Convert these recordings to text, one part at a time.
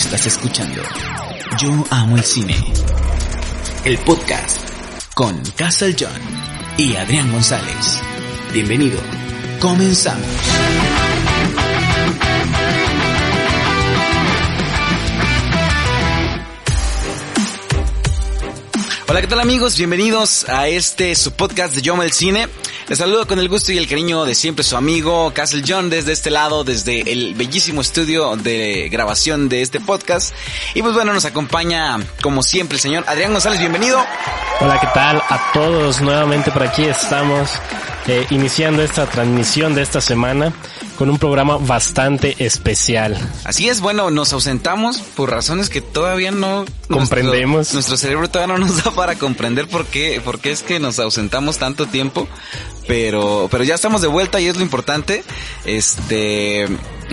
Estás escuchando Yo Amo el Cine, el podcast con Castle John y Adrián González. Bienvenido, comenzamos. Hola, ¿qué tal amigos? Bienvenidos a este su podcast de Yo Amo el Cine. Les saludo con el gusto y el cariño de siempre su amigo Castle John desde este lado, desde el bellísimo estudio de grabación de este podcast. Y pues bueno, nos acompaña como siempre el señor Adrián González, bienvenido. Hola, ¿qué tal? A todos nuevamente por aquí estamos eh, iniciando esta transmisión de esta semana con un programa bastante especial. Así es, bueno, nos ausentamos por razones que todavía no comprendemos. Nuestro, nuestro cerebro todavía no nos da para comprender por qué, por qué es que nos ausentamos tanto tiempo, pero, pero ya estamos de vuelta y es lo importante. Este,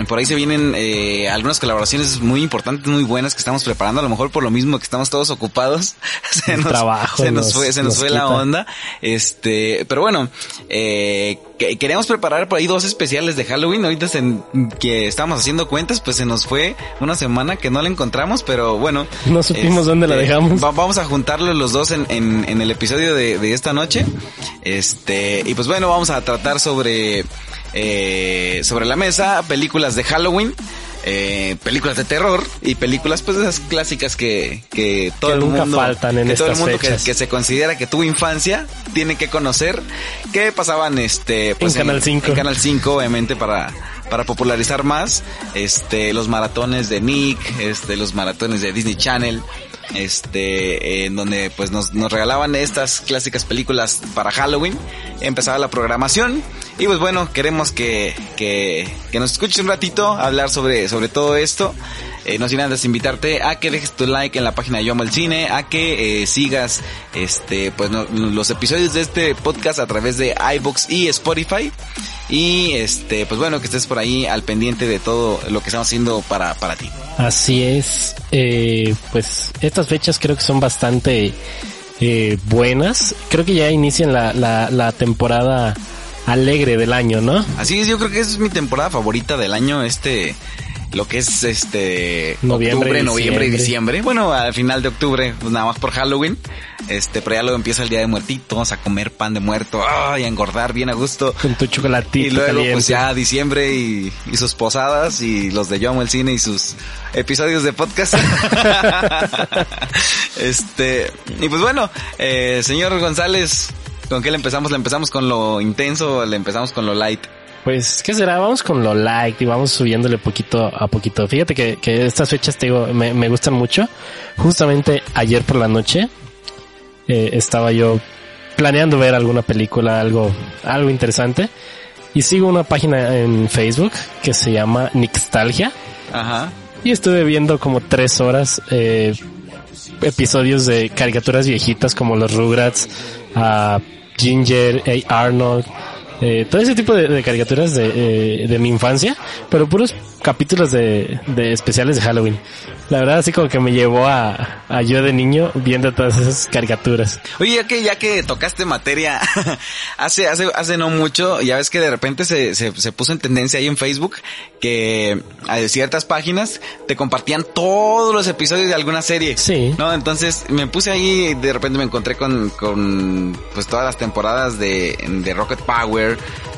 por ahí se vienen eh, algunas colaboraciones muy importantes, muy buenas que estamos preparando, a lo mejor por lo mismo que estamos todos ocupados. se nos, trabajo se nos, fue, se nos, fue la onda. Este, pero bueno, eh, queríamos preparar por ahí dos especiales de Halloween. Ahorita que estábamos haciendo cuentas, pues se nos fue una semana que no la encontramos, pero bueno. No supimos dónde la este, dejamos. vamos a juntarlos los dos en, en, en el episodio de, de, esta noche. Este, y pues bueno, vamos a tratar sobre, eh, sobre la mesa películas de Halloween. Eh, películas de terror y películas pues esas clásicas que, que todo el nunca mundo faltan en que todo el estas mundo que se considera que tuvo infancia tiene que conocer que pasaban este pues En Canal 5. en Canal 5 obviamente para para popularizar más este los maratones de Nick este los maratones de Disney Channel este en donde pues nos, nos regalaban estas clásicas películas para Halloween empezaba la programación y pues bueno queremos que, que, nos escuches un ratito hablar sobre, sobre todo esto eh, no sin antes invitarte a que dejes tu like en la página de Yo Amo el Cine, a que eh, sigas este pues los episodios de este podcast a través de iBox y Spotify y este pues bueno que estés por ahí al pendiente de todo lo que estamos haciendo para, para ti. Así es, eh, pues estas fechas creo que son bastante eh, buenas. Creo que ya inician la, la, la temporada alegre del año, ¿no? Así es, yo creo que es mi temporada favorita del año, este lo que es este Noviembre, octubre, noviembre y diciembre. Bueno, al final de octubre, pues nada más por Halloween. Este, pero ya luego empieza el día de muertitos, a comer pan de muerto, ay, a engordar bien a gusto. Con tu chocolatito Y luego caliente. pues ya diciembre y, y sus posadas y los de Yo Amo el Cine y sus episodios de podcast. este, y pues bueno, eh, señor González, ¿con qué le empezamos? ¿Le empezamos con lo intenso o le empezamos con lo light? Pues, ¿qué será? Vamos con lo like y vamos subiéndole poquito a poquito. Fíjate que, que estas fechas, te digo, me, me gustan mucho. Justamente ayer por la noche eh, estaba yo planeando ver alguna película, algo, algo interesante. Y sigo una página en Facebook que se llama Nixtalgia. Ajá. Y estuve viendo como tres horas eh, episodios de caricaturas viejitas como los Rugrats, a Ginger, A. Arnold, eh, todo ese tipo de, de caricaturas de, eh, de mi infancia, pero puros capítulos de, de especiales de Halloween. La verdad, así como que me llevó a, a yo de niño viendo todas esas caricaturas. Oye, ya que, ya que tocaste materia, hace, hace, hace no mucho, ya ves que de repente se, se, se puso en tendencia ahí en Facebook que a ciertas páginas te compartían todos los episodios de alguna serie. Sí. ¿No? Entonces me puse ahí y de repente me encontré con, con pues todas las temporadas de, de Rocket Power,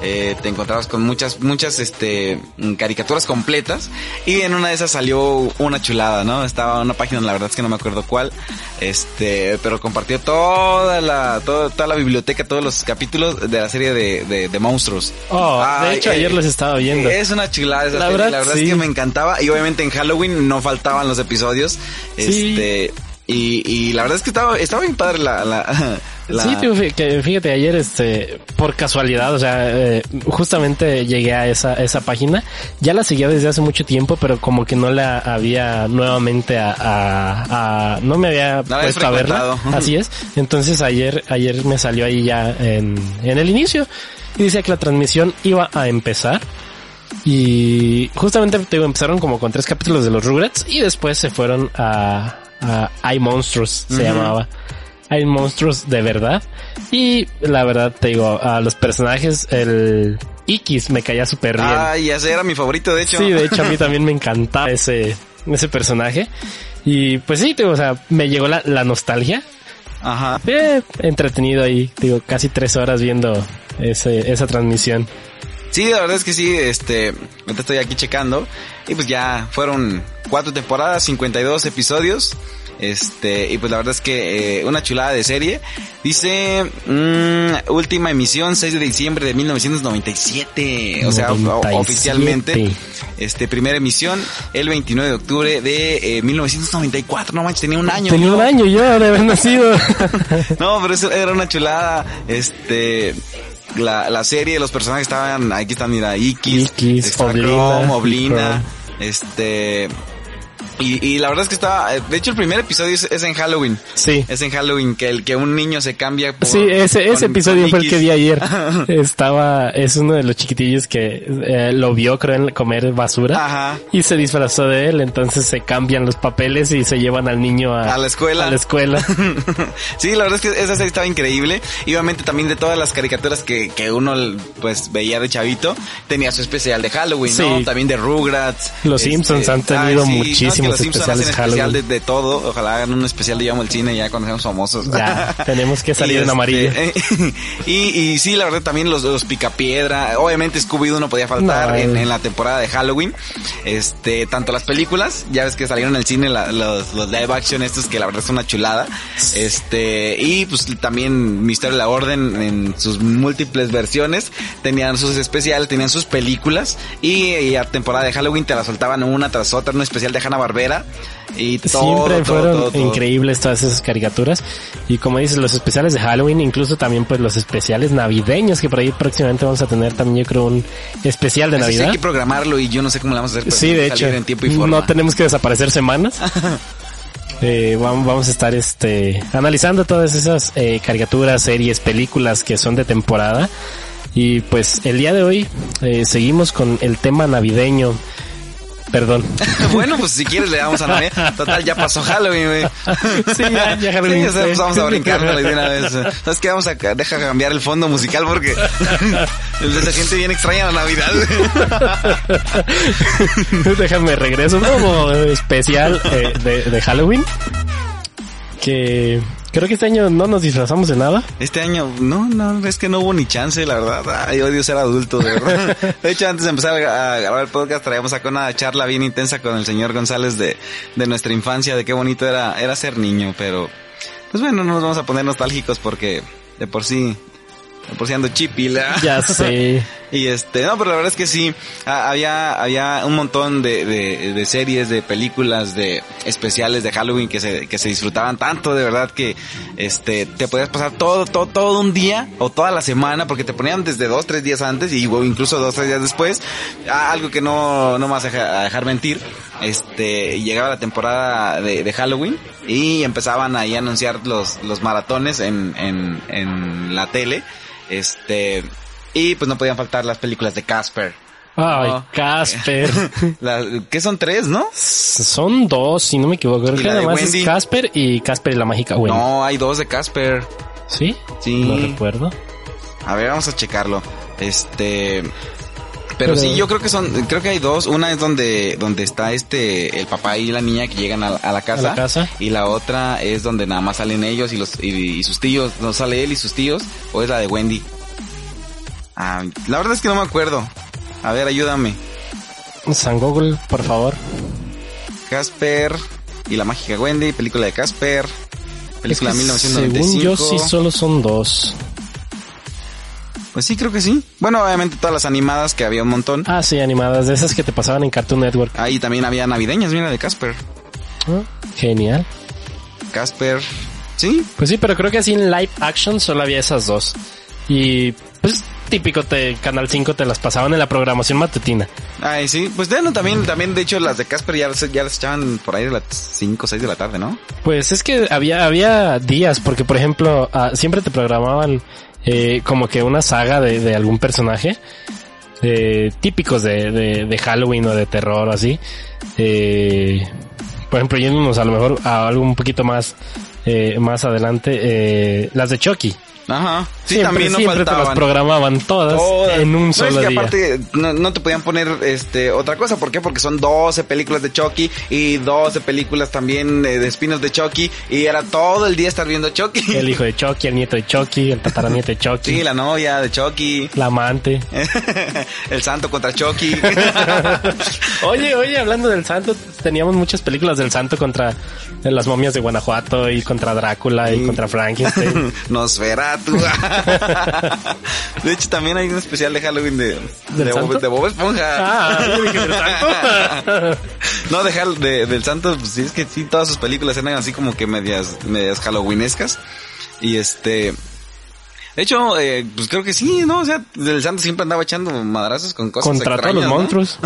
eh, te encontrabas con muchas, muchas, este, caricaturas completas y en una de esas salió una chulada, ¿no? Estaba una página, la verdad es que no me acuerdo cuál, este, pero compartió toda la, toda, toda la biblioteca, todos los capítulos de la serie de, de, de monstruos. Oh, de hecho eh, ayer los estaba viendo. Es una chulada esa La serie, verdad, la verdad sí. es que me encantaba y obviamente en Halloween no faltaban los episodios, Sí. este, y, y la verdad es que estaba, estaba bien padre la, la, la- Sí, tío, fíjate, ayer, este, por casualidad, o sea, eh, justamente llegué a esa, esa página. Ya la seguía desde hace mucho tiempo, pero como que no la había nuevamente a, a, a- no me había No puesto a verla. Así es. Entonces ayer, ayer me salió ahí ya en, en el inicio y decía que la transmisión iba a empezar. Y justamente te digo, empezaron como con tres capítulos de los Rugrats y después se fueron a, a I Monsters, se llamaba. Hay monstruos de verdad. Y la verdad te digo, a los personajes, el Ikis me caía súper bien. Ay, ese era mi favorito, de hecho. Sí, de hecho a mí también me encantaba ese, ese personaje. Y pues sí, o sea, me llegó la, la nostalgia. Ajá. Eh, entretenido ahí, digo, casi tres horas viendo ese, esa transmisión. Sí, la verdad es que sí, este, estoy aquí checando y pues ya fueron cuatro temporadas, 52 episodios. Este, y pues la verdad es que eh, una chulada de serie. Dice, mm, última emisión 6 de diciembre de 1997. O sea, 97. oficialmente. Este, primera emisión el 29 de octubre de eh, 1994. No manches, tenía un año. Tenía un año yo de haber nacido. No, pero eso era una chulada. Este, la, la serie, los personajes estaban, aquí están, mira, Ikis, Ikis, Oblina, Chrome, Oblina, Chrome. este, y, y la verdad es que estaba, eh, de hecho el primer episodio es, es en Halloween. Sí. Es en Halloween que el que un niño se cambia por, Sí, ese, ese con- episodio con fue el que vi ayer. Estaba, es uno de los chiquitillos que eh, lo vio, creo, en comer basura. Ajá. Y se disfrazó de él, entonces se cambian los papeles y se llevan al niño a, A la escuela. A la escuela. sí, la verdad es que esa serie estaba increíble. Y obviamente también de todas las caricaturas que, que uno pues veía de chavito, tenía su especial de Halloween, ¿no? Sí. También de Rugrats. Los Simpsons han tenido no, muchísimos los Simpsons hacen especial de, de todo. Ojalá hagan un especial de Llamo al Cine ya cuando seamos famosos. Ya, tenemos que salir Y en este, amarillo. y, y sí, la verdad también los, los Picapiedra, obviamente Scooby-Doo no podía faltar No. en, en la temporada de Halloween. Este, tanto las películas, ya ves que salieron en el cine la- los, los live action estos que la verdad es una chulada. Este, y pues también Misterio de la Orden en sus múltiples versiones tenían sus especiales, tenían sus películas y, y a temporada de Halloween te la soltaban una tras otra, un especial de Hanna Barbera y todo, Siempre fueron todo, todo. increíbles todas esas caricaturas. Y como dices, los especiales de Halloween, incluso también pues los especiales navideños, que por ahí próximamente vamos a tener también yo creo un especial de Eso sí Navidad. hay que programarlo y yo no sé cómo le vamos a hacer. pero Sí, de hecho, en tiempo y forma. no tenemos que desaparecer semanas. Eh, vamos, vamos a estar este analizando todas esas eh, caricaturas, series, películas que son de temporada. Y pues el día de hoy eh, seguimos con el tema navideño. Perdón. bueno, pues si quieres le damos a Navidad. Total, ya pasó Halloween, güey. Sí, ya- ya Halloween Sí, o sea, pues fue. vamos a brincarlo de una vez. ¿Sabes qué? Vamos a deja cambiar el fondo musical porque se siente bien extraña la Navidad. Déjame regreso como especial eh, de, de Halloween. Que creo que este año no nos disfrazamos de nada. Este año, no, no, es que no hubo ni chance, la verdad. Ay, odio ser adulto, de verdad. De hecho, antes de empezar a grabar el podcast, traíamos acá una charla bien intensa con el señor González de, de nuestra infancia, de qué bonito era, era ser niño, pero, pues bueno, no nos vamos a poner nostálgicos porque de por sí, de por sí ando chipila. Ya sé. Y este, no, pero la verdad es que sí, ha- había, había un montón de, de, de series, de películas, de especiales de Halloween que se, que se disfrutaban tanto, de verdad que, este, te podías pasar todo, todo, todo un día o toda la semana porque te ponían desde dos, tres días antes y o incluso dos, tres días después, algo que no, no me vas a dejar mentir, este, llegaba la temporada de, de Halloween y empezaban ahí a anunciar los, los maratones en, en, en la tele, este, y pues no podían faltar las películas de Casper. Ay, No. Casper. La- ¿Qué son tres, no? Son dos, si no me equivoco. Creo ¿Y que la de además Wendy? es Casper y Casper y la mágica Wendy. No, hay dos de Casper. ¿Sí? Sí. No recuerdo. A ver, vamos a checarlo. Este. Pero, Pero- sí, yo creo que son, creo que hay dos. Una es donde, donde está este, el papá y la niña que llegan a, a la casa. A la casa. Y la otra es donde nada más salen ellos y los, y, y sus tíos. No sale él y sus tíos. O es la de Wendy. Ah, la verdad es que no me acuerdo. A ver, ayúdame. San Google, por favor. Casper y la mágica Wendy, película de Casper. Película Es que de 1995. Según yo sí solo son dos. Pues sí, creo que sí. Bueno, obviamente todas las animadas que había un montón. Ah, sí, animadas, de esas que te pasaban en Cartoon Network. Ahí también había navideñas, mira, de Casper. Ah, Genial. Casper. Sí, Pues sí, pero creo que así en live action solo había esas dos. Y pues típico, te, Canal 5 te las pasaban en la programación matutina. ay, sí. Pues bueno, también, también, de hecho, las de Casper ya, las- ya las echaban por ahí de las 5 o 6 de la tarde, ¿no? Pues es que había, había días, porque por ejemplo, ah, siempre te programaban eh, como que una saga de, de algún personaje. eh, típicos de, de, Halloween o de terror o así. Eh, por ejemplo, yéndonos a lo mejor a algo un poquito más, eh, más adelante, eh, las de Chucky. Ajá. Sí, siempre, también no siempre te las faltaban. programaban todas, Todas. en un No, solo es que día. aparte no, no te podían poner este otra cosa, ¿por qué? Porque son 12 películas de Chucky y 12 películas también eh, de espinos de Chucky y era todo el día estar viendo Chucky. El hijo de Chucky, el nieto de Chucky, el tataranieto de Chucky, Sí, la novia de Chucky. la amante. el santo contra Chucky. Oye, oye, hablando del santo, teníamos muchas películas del santo contra las momias de Guanajuato y contra Drácula y contra Frankenstein. Nosferatu. de hecho, también hay un especial de Halloween de, ¿Del de, Bob, santo? de Bob Esponja. Ah, yo dije del santo. no, de, de- del santo, pues sí, es que sí, todas sus películas eran así como que medias, medias halloweenescas. Y este... De hecho, eh, pues creo que sí, ¿no? O sea, el santo siempre andaba echando madrazos con cosas Contra todos los monstruos.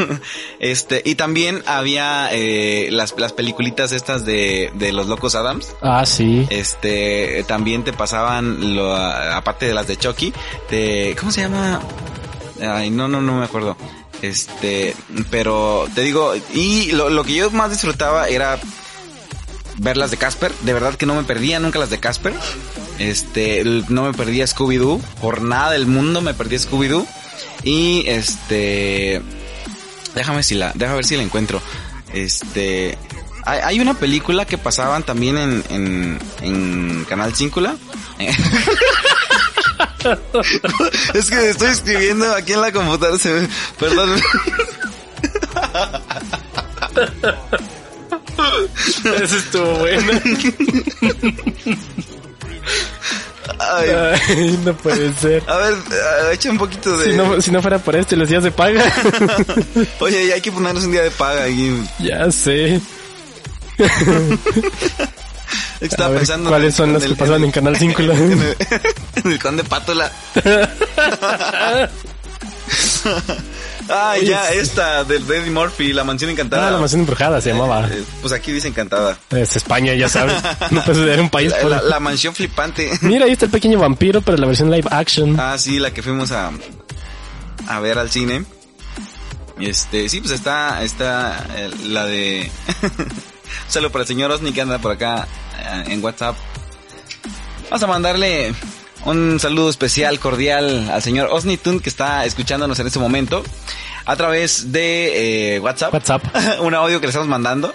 este, y también había eh, las, las peliculitas estas de, de los locos Adams. Ah, sí. Este, también te pasaban, lo, aparte de las de Chucky, de, ¿cómo se llama? Ay, no, no, no me acuerdo. Este, pero te digo, y lo, lo que yo más disfrutaba era ver las de Casper. De verdad que no me perdía nunca las de Casper. Este, no me perdía Scooby-Doo. Por nada del mundo me perdía Scooby-Doo. Y este, déjame si la, déjame ver si la encuentro. Este, hay, hay una película que pasaban también en, en, en Canal Cíncula. es que estoy escribiendo aquí en la computadora, se me- perdón. Eso estuvo bueno. Ay, Ay, no puede ser. a ver, ah, echa un poquito de... Si no, si no fuera por esto y los días de paga. Oye, ya hay que ponernos un día de paga aquí. ya sé. Estaba ver, pensando ¿cuáles en- son las que pasan en- Canal Cíncula? En el, en el Conde Pátula. Oye, ya, esta del de Eddie Murphy, La Mansión Encantada. Ah, la mansión embrujada se llamaba. Eh, pues aquí dice Encantada. Es España, ya sabes. No puede ser un país. La, por- la- la mansión flipante. Mira, ahí está el pequeño vampiro, pero la versión live action. Ah, sí, la que fuimos a, a ver al cine. Este, sí, pues está, está eh, la de... Un saludo para el señor Osni que anda por acá eh, en WhatsApp. Vamos a mandarle un saludo especial, cordial al señor Osni Tun que está escuchándonos en este momento a través de eh, WhatsApp. WhatsApp. un audio que le estamos mandando.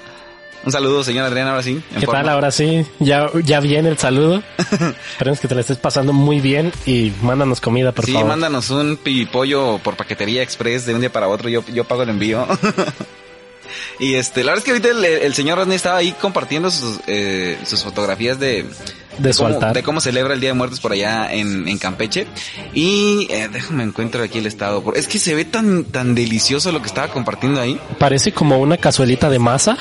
Un saludo, señor Adrián, ahora sí. ¿Qué forma. tal? Ahora sí, ya, ya viene el saludo. Esperemos que te la estés pasando muy bien y mándanos comida, por sí, favor. mándanos un pollo por paquetería express de un día para otro. Yo, yo pago el envío. y este, la verdad es que ahorita el, el señor Rodney estaba ahí compartiendo sus, eh, sus fotografías de, De su cómo, altar. de cómo celebra el Día de Muertos por allá en, en Campeche. Y eh, déjame encuentro aquí el estado. Es que se ve tan, tan delicioso lo que estaba compartiendo ahí. Parece como una cazuelita de masa.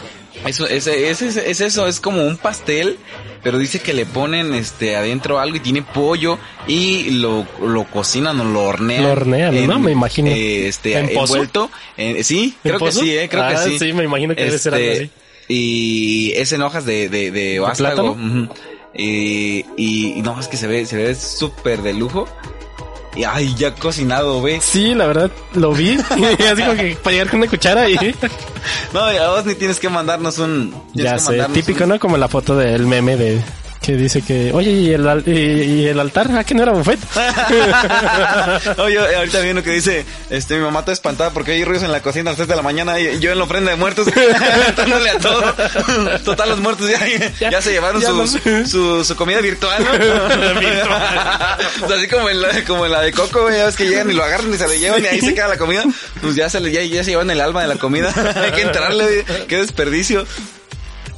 Eso, es, es, es, es eso, es como un pastel, pero dice que le ponen este adentro algo y tiene pollo y lo, lo cocinan o lo hornean. Lo hornean, ¿no? Me imagino. eh, este, ¿En envuelto. en- sí, ¿En creo que sí, eh, creo Ah, que sí. sí, me imagino que debe ser algo así. Y es en hojas de, de, de vástago. plátano? ujú. Y, y, y no, es que se ve, se ve súper de lujo. Y ay, ya cocinado, ve. Sí, la verdad, lo vi. Así como que para llegar con una cuchara y... No, ya vos ni tienes que mandarnos un. ya sé, típico, un- ¿no? Como la foto del meme de... Que dice que, oye, ¿y el, al- y, y el altar? ¿Ah, que no era buffet? Oye, ahorita vi uno que dice, este, mi mamá está espantada porque hay ruidos en la cocina a las 3 de la mañana y yo en la ofrenda de muertos, aventándole a todo. Total, los muertos ya, ya, se llevaron ya su, los- su, su comida virtual, ¿no? Así como en, la, como en la de Coco, ya ves que llegan y lo agarran y se lo llevan y ahí se queda la comida. Pues ya se, le, ya, ya se llevan el alma de la comida. hay que entrarle, qué desperdicio.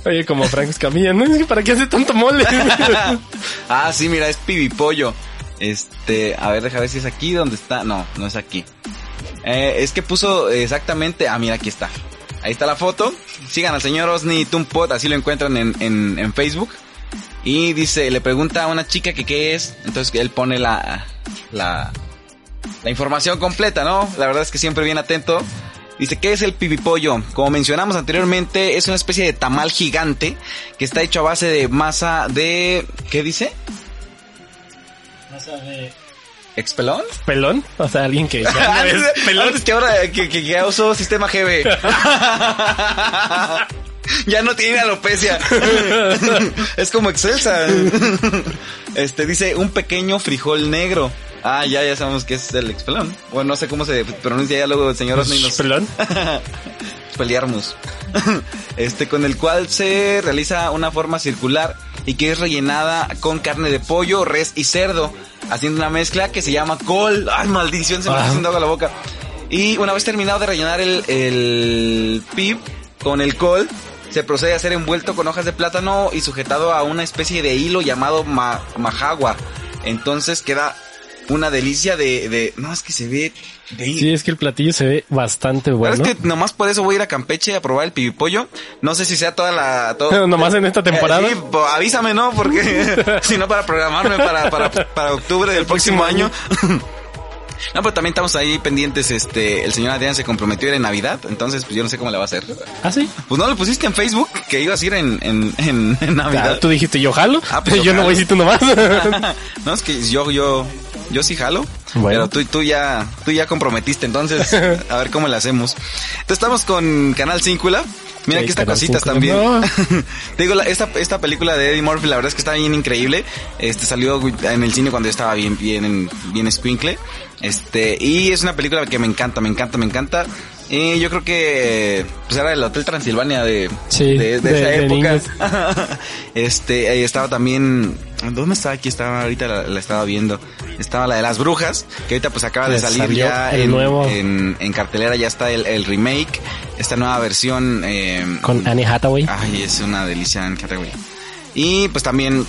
Oye, como Frank Escamilla, ¿no? ¿Para qué hace tanto mole? Ah, sí, mira, es pibipollo. Este, a ver, deja ver si es aquí donde está. No, no es aquí. Eh, es que puso exactamente. Ah, mira, aquí está. Ahí está la foto. Sigan al señor Osni Tumpot, así lo encuentran en, en, en Facebook. Y dice, le pregunta a una chica que qué es. Entonces él pone la, la, la información completa, ¿no? La verdad es que siempre bien atento. Dice, ¿qué es el pibipollo? Como mencionamos anteriormente, es una especie de tamal gigante que está hecho a base de masa de... ¿Qué dice? ¿Expelón? ¿Pelón? O sea, alguien que ya no es Antes, pelón. antes que ahora que, que ya usó sistema GB. ya no tiene alopecia. es como Excelsa. Este dice un pequeño frijol negro. Ah, ya, ya sabemos que es el expelón. Bueno, no sé cómo se pronuncia ya luego el señor Osni nos... ¿Pelón? Pelearmus. Este, con el cual se realiza una forma circular y que es rellenada con carne de pollo, res y cerdo, haciendo una mezcla que se llama col. Ay, maldición, se me está haciendo agua la boca. Y una vez terminado de rellenar el, el pip con el col, se procede a ser envuelto con hojas de plátano y sujetado a una especie de hilo llamado ma- majagua. Entonces queda una delicia de, de... No, es que se ve... de- Sí, es que el platillo se ve bastante bueno. ¿Sabes que nomás por eso voy a ir a Campeche a probar el pibipollo? No sé si sea toda la... todo- Pero nomás en esta temporada. Eh, sí, avísame, ¿no? Porque si no para programarme para, para, para octubre del próximo año. No, pero también estamos ahí pendientes, este, el señor Adrián se comprometió a ir en Navidad, entonces pues yo no sé cómo le va a hacer. ¿Ah, sí? Pues no lo pusiste en Facebook que ibas a ir en, en, en, en Navidad. Ah, tú dijiste yo jalo. Ah, pues yo yo no voy si tú nomás. no, es que yo, yo, yo sí jalo. Bueno. Pero tú, tú ya, tú ya comprometiste, entonces, a ver cómo le hacemos. Entonces estamos con Canal Cíncula. Mira, Sí, aquí está Canal cositas también. No. Te digo, la- esta, esta película de Eddie Murphy, la verdad es que está bien increíble. Este salió en el cine cuando yo estaba bien, bien, bien squinkle. Este, y es una película que me encanta, me encanta, me encanta. Y yo creo que, pues era el Hotel Transilvania de, Sí, de, de de- esa de época. este, ahí estaba también, ¿dónde estaba? Aquí estaba, ahorita la, la estaba viendo. Estaba la de las brujas, que ahorita pues acaba de salir ya en, nuevo. en, en cartelera, ya está el, el remake, esta nueva versión, eh, Con Annie Hathaway. Ay, es una delicia en categoría. Y pues también,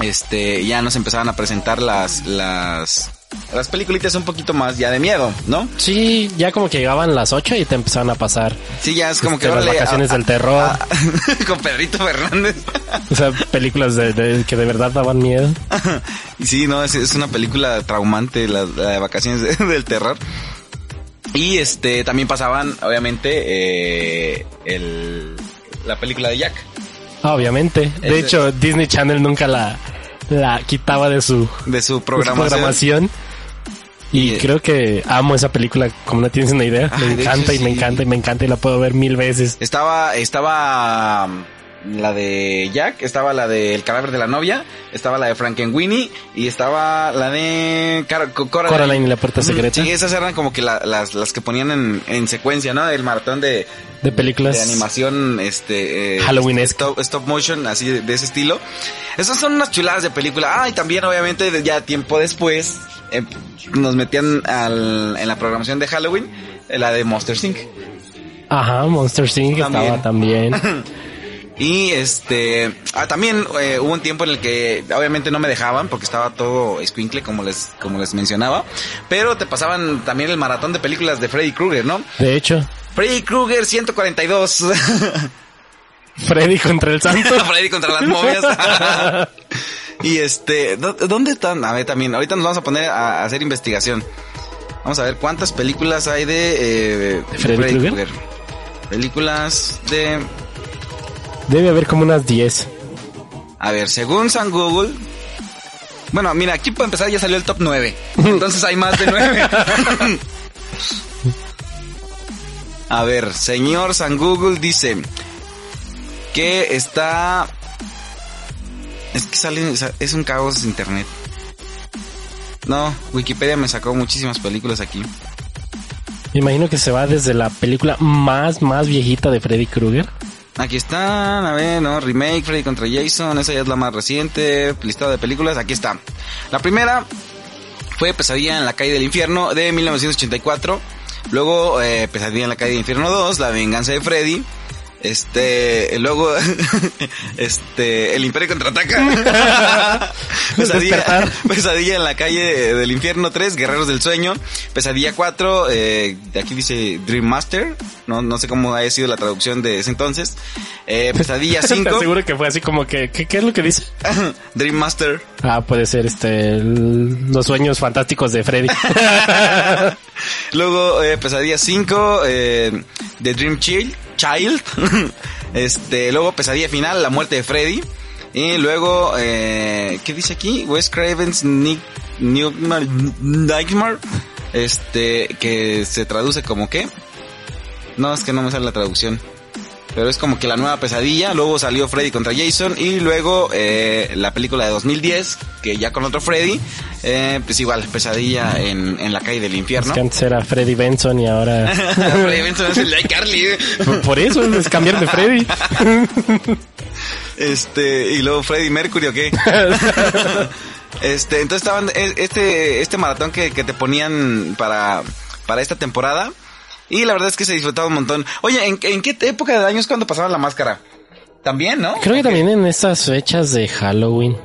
este, ya nos empezaban a presentar las, las, las peliculitas un poquito más ya de miedo, ¿no? Sí, ya como que llegaban las 8 y te empezaban a pasar. Sí, ya es como que Este, las vacaciones a- del terror. a- con Pedrito Fernández. O sea, películas de, de- que de verdad daban miedo. sí, no, es, es una película traumante, la, la de vacaciones de- del terror. Y este, también pasaban, obviamente, eh, el, la película de Jack. Obviamente. De hecho, Disney Channel nunca la, la quitaba de su, De su de su programación. Y Y- creo que amo esa película, como no tienes una idea. Ah, me encanta hecho, y me encanta y me encanta y la puedo ver mil veces. Estaba, estaba la de Jack, estaba la de El cadáver de la novia, estaba la de Frankenweenie y estaba la de Car- Co- Coraline. Coraline y la puerta secreta. Sí, esas eran como que la- las, las que ponían en, en secuencia, ¿no? El maratón de, De películas. de animación, este, eh, Halloweenesque. stop, stop motion, así de, de ese estilo. Esas son unas chuladas de película. Ah, y también obviamente ya tiempo después eh, nos metían al, en la programación de Halloween eh, la de Monster Inc. Ajá, Monster Inc. También. estaba también. Y este, ah, también eh, hubo un tiempo en el que obviamente no me dejaban porque estaba todo escuincle como les, como les mencionaba, pero te pasaban también el maratón de películas de Freddy Krueger, ¿no? De hecho, Freddy Krueger 142. Freddy contra el santo. Freddy contra las momias. y este, ¿dó- ¿dónde están? A ver, también, ahorita nos vamos a poner a, hacer investigación. Vamos a ver cuántas películas hay de, eh, de Freddy Krueger? Películas de, Debe haber como unas 10. a ver, según San Google. Bueno, mira, aquí para empezar ya salió el top 9. Entonces hay más de 9. a ver, señor San Google dice que está... Es que sale, es un caos internet. No, Wikipedia me sacó muchísimas películas aquí. Me imagino que se va desde la película más, más viejita de Freddy Krueger. Aquí están, a ver, no, remake, Freddy contra Jason, esa ya es la más reciente, listado de películas, aquí está. La primera fue Pesadilla en la calle del infierno de 1984, luego eh, Pesadilla en la calle del infierno 2, La venganza de Freddy, este, luego, este, El Imperio contraataca. Pesadilla. Pesadilla en la calle del infierno 3, Guerreros del Sueño. Pesadilla 4, eh, aquí dice Dream Master. No, no sé cómo haya sido la traducción de ese entonces. Eh, Pesadilla Te 5, aseguro que fue así como que, ¿qué, qué es lo que dice? Dream Master. Ah, puede ser este, el- los sueños fantásticos de Freddy. Luego, eh, Pesadilla 5, eh, The Dream Child. Child. este, luego Pesadilla Final, La Muerte de Freddy. Y luego, eh, ¿qué dice aquí? Wes Craven's Nick, Nightmare, Nightmare. Este, que se traduce como qué? No, es que no me sale la traducción. Pero es como que la nueva pesadilla. Luego salió Freddy contra Jason y luego eh, la película de 2010, que ya con otro Freddy, eh, pues igual, pesadilla en, en la calle del infierno. Es que antes era Freddy Benson y ahora... Freddy Benson es el de Carly. Por- Por eso es cambiar de Freddy. Este, y luego Freddy Mercury o qué. Este, entonces estaban, e- este, este maratón que, que te ponían para, para esta temporada. Y la verdad es que se disfrutaba un montón. Oye, ¿en, en qué época de año es cuando pasaban la máscara? También, ¿no? Creo que también en estas fechas de Halloween.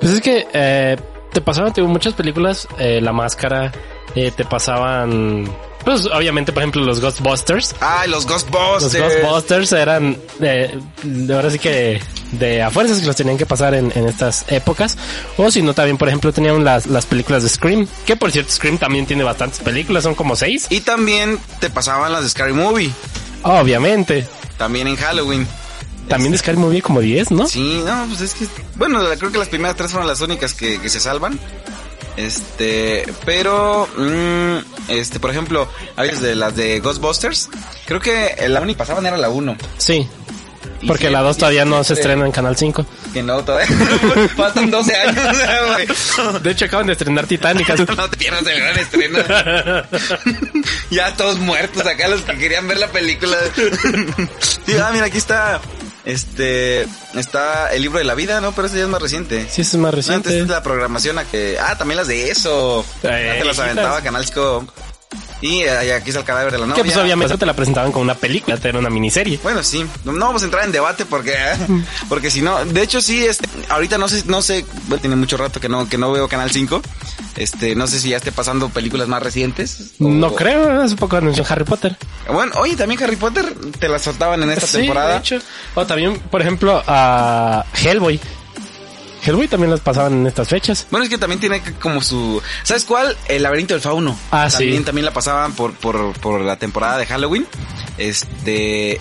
Pues es que eh, te pasaban te muchas películas, eh, La Máscara, eh, te pasaban... Pues obviamente, por ejemplo, los Ghostbusters. Ay, los Los Ghostbusters. Ghostbusters eran, eh, de ahora sí que de a fuerzas que los tenían que pasar en, en estas épocas. O si no, también, por ejemplo, tenían las, las películas de Scream. Que por cierto, Scream también tiene bastantes películas, son como seis. Y también te pasaban las de Scary Movie. Obviamente. También en Halloween. También de Scary Movie como 10, ¿no? Sí, no, pues es que, bueno, creo que las primeras tres fueron las únicas que, que se salvan. Este, pero, mm, este, por ejemplo, a veces de las de Ghostbusters, creo que la única pasaban era la 1. Sí. Y Porque sí, la 2 y todavía no se siempre- estrena en Canal 5. Que no, todavía. Faltan 12 años. De hecho, acaban de estrenar Titanic. No te pierdas el gran estreno. ya todos muertos acá los que querían ver la película. sí, ah, mira, aquí está. Este, está el libro de la vida, ¿no? Pero ese ya es más reciente. Sí, ese es más No, Antes reciente. es la programación a que... Ah, también las de eso. Eh, Antes las aventaba Canal 5. Y eh, aquí está el cadáver de la novia. Que pues obviamente te la presentaban como una película, era una miniserie. Bueno, sí. No no vamos a entrar en debate porque, eh, porque si no, de hecho sí, este, ahorita no sé, no sé, bueno, tiene mucho rato que no, que no veo Canal 5. Este, no sé si ya esté pasando películas más recientes. o- No creo, hace poco anunció Harry Potter. Bueno, oye, también Harry Potter te la soltaban en esta Sí, temporada. de hecho. O también, por ejemplo, a Hellboy. Hellboy también las pasaban en estas fechas. Bueno, es que también tiene como su... ¿Sabes cuál? El laberinto del fauno. Ah, sí. también, También la pasaban por, por, por la temporada de Halloween. Este...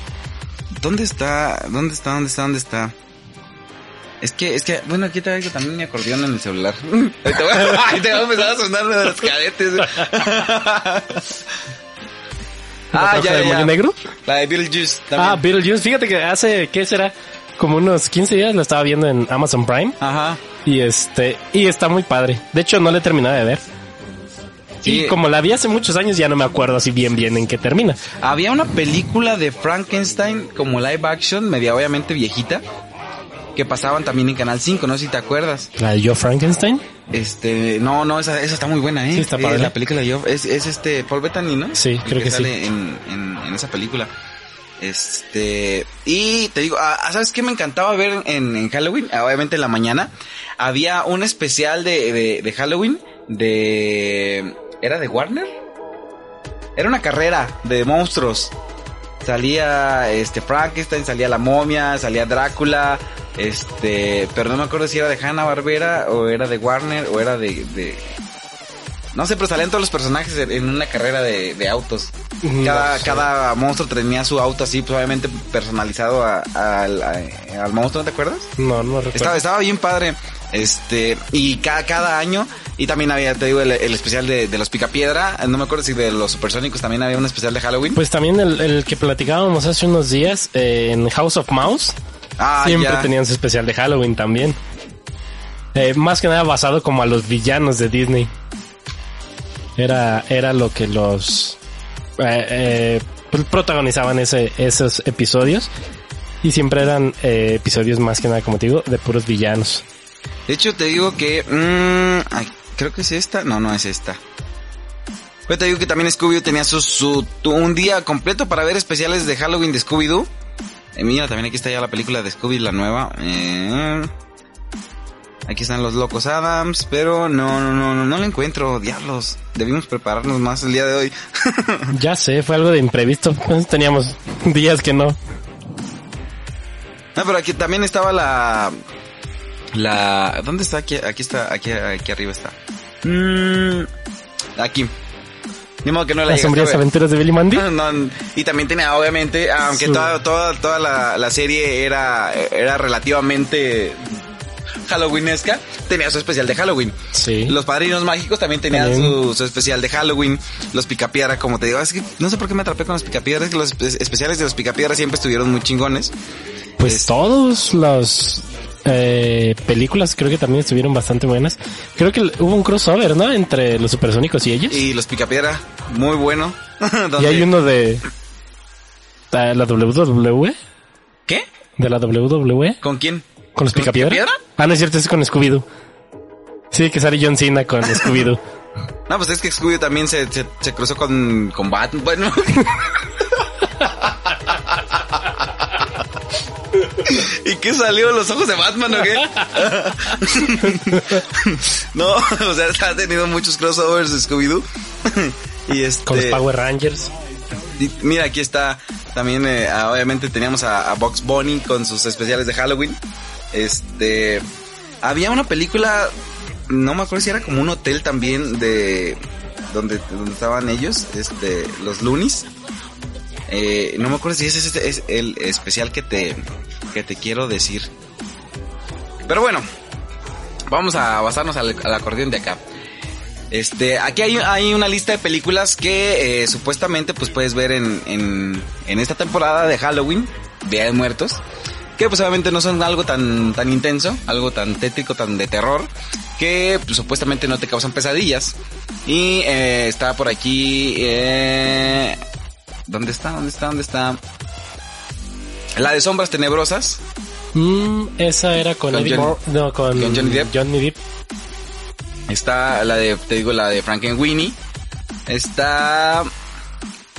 ¿Dónde está? ¿Dónde está? ¿Dónde está? ¿Dónde está? Es que, es que, bueno, aquí traigo también mi acordeón en el celular. Ahí te va a empezar a sonar de los cadetes. ah, ¿La del ya, ya. negro? La de Beetlejuice también. Ah, Beetlejuice. Fíjate que hace, ¿qué será? Como unos 15 días la estaba viendo en Amazon Prime. Ajá. Y este, y está muy padre. De hecho, no la he terminado de ver. Sí. Y como la vi hace muchos años, ya no me acuerdo así bien bien en qué termina. Había una película de Frankenstein como live action, media obviamente viejita, que pasaban también en Canal 5, no sé si te acuerdas. La de Joe Frankenstein. Este, no, no, esa, esa está muy buena, ¿eh? Sí, está Eh, padre. la película de Joe- es, es este Paul Bettany, ¿no? Sí, El creo que sí. sale En, en, en esa película. Este, y te digo, ah, ¿sabes qué me encantaba ver en, en Halloween? Ah, Obviamente en la mañana. Había un especial de, de, de Halloween de... ¿Era de Warner? Era una carrera de monstruos. Salía este Frankenstein, salía la momia, salía Drácula, este, pero no me acuerdo si era de Hanna Barbera o era de Warner o era de, de no sé, pero salían todos los personajes en una carrera de, de autos. No Cada, sé. cada monstruo tenía su auto así, pues obviamente personalizado a- al, a- al monstruo, ¿no te acuerdas? No, no recuerdo. Estaba, estaba bien padre. Este, y cada, cada año, y también había, te digo, el, el especial de, de los Picapiedra, no me acuerdo si de los Supersónicos también había un especial de Halloween. Pues también el, el que platicábamos hace unos días eh, en House of Mouse. ah, siempre ya. tenían su especial de Halloween también. Eh, más que nada basado como a los villanos de Disney. Era, era lo que los eh, eh, protagonizaban ese, esos episodios. Y siempre eran eh, episodios más que nada, como te digo, de puros villanos. De hecho, te digo que, mm, creo que es esta, no, no es esta. Pero te digo que también Scooby-Doo tenía su, su, un día completo para ver especiales de Halloween de Scooby-Doo. Eh, mira, también aquí está ya la película de Scooby, la nueva. Eh, aquí están los locos Adams, pero no, no, no, no, no la encuentro, diablos. Debimos prepararnos más el día de hoy. Ya sé, fue algo de imprevisto. Pues teníamos días que no. No, pero aquí también estaba la, la, ¿dónde está? Aquí, aquí está, aquí, aquí arriba está. Mm, aquí. Ni modo que no la Las sombrías aventuras de Billy Mandy. No, no, y también tenía, obviamente, aunque Su- toda, toda, toda la, la serie era, era relativamente halloweenesca, tenía su especial de Halloween. Sí. Los padrinos mágicos también tenían su, su especial de Halloween. Los picapiedra, como te digo, es que no sé por qué me atrapé con los picapiedra, es que los espe- especiales de los picapiedra siempre estuvieron muy chingones. Pues Es- todos los eh, películas creo que también estuvieron bastante buenas. Creo que hubo un crossover, ¿no? Entre los supersónicos y ellos. Y, Y los picapiedra, muy bueno. Donde- hay uno de de la WWE, ¿Qué? de la WWE ¿Con quién? Con los picapiedra. picapiedra? Ah, no es cierto, es con Scooby-Doo. Sí, que sale John Cena con Scooby-Doo. No, pues es que Scooby también se, se, se cruzó con, con Batman. Bueno. ¿Y qué salió? ¿Los ojos de Batman o qué? no, o sea, ha tenido muchos crossovers de Scooby-Doo. y este... Con los Power Rangers. Y Mira, aquí está también, eh, obviamente teníamos a, a Box Bunny con sus especiales de Halloween. Este, había una película, no me acuerdo si era como un hotel también de donde, donde estaban ellos, este, los Loonies. Eh, no me acuerdo si ese es, el especial que te, que te quiero decir. Pero bueno, vamos a basarnos al, al acordeón de acá. Este, aquí hay, hay una lista de películas que eh, supuestamente pues puedes ver en, en, en esta temporada de Halloween, Día de Muertos, que pues obviamente no son algo tan, tan intenso, algo tan tétrico, tan de terror, que pues, supuestamente no te causan pesadillas. Y eh, está por aquí, eh, ¿dónde está? ¿Dónde está? ¿Dónde está? La de Sombras Tenebrosas, Mm, esa era con, Con Eddie Mor- no, con, con Johnny Depp. Johnny Depp. Está la de, te digo, la de Frankenweenie. Está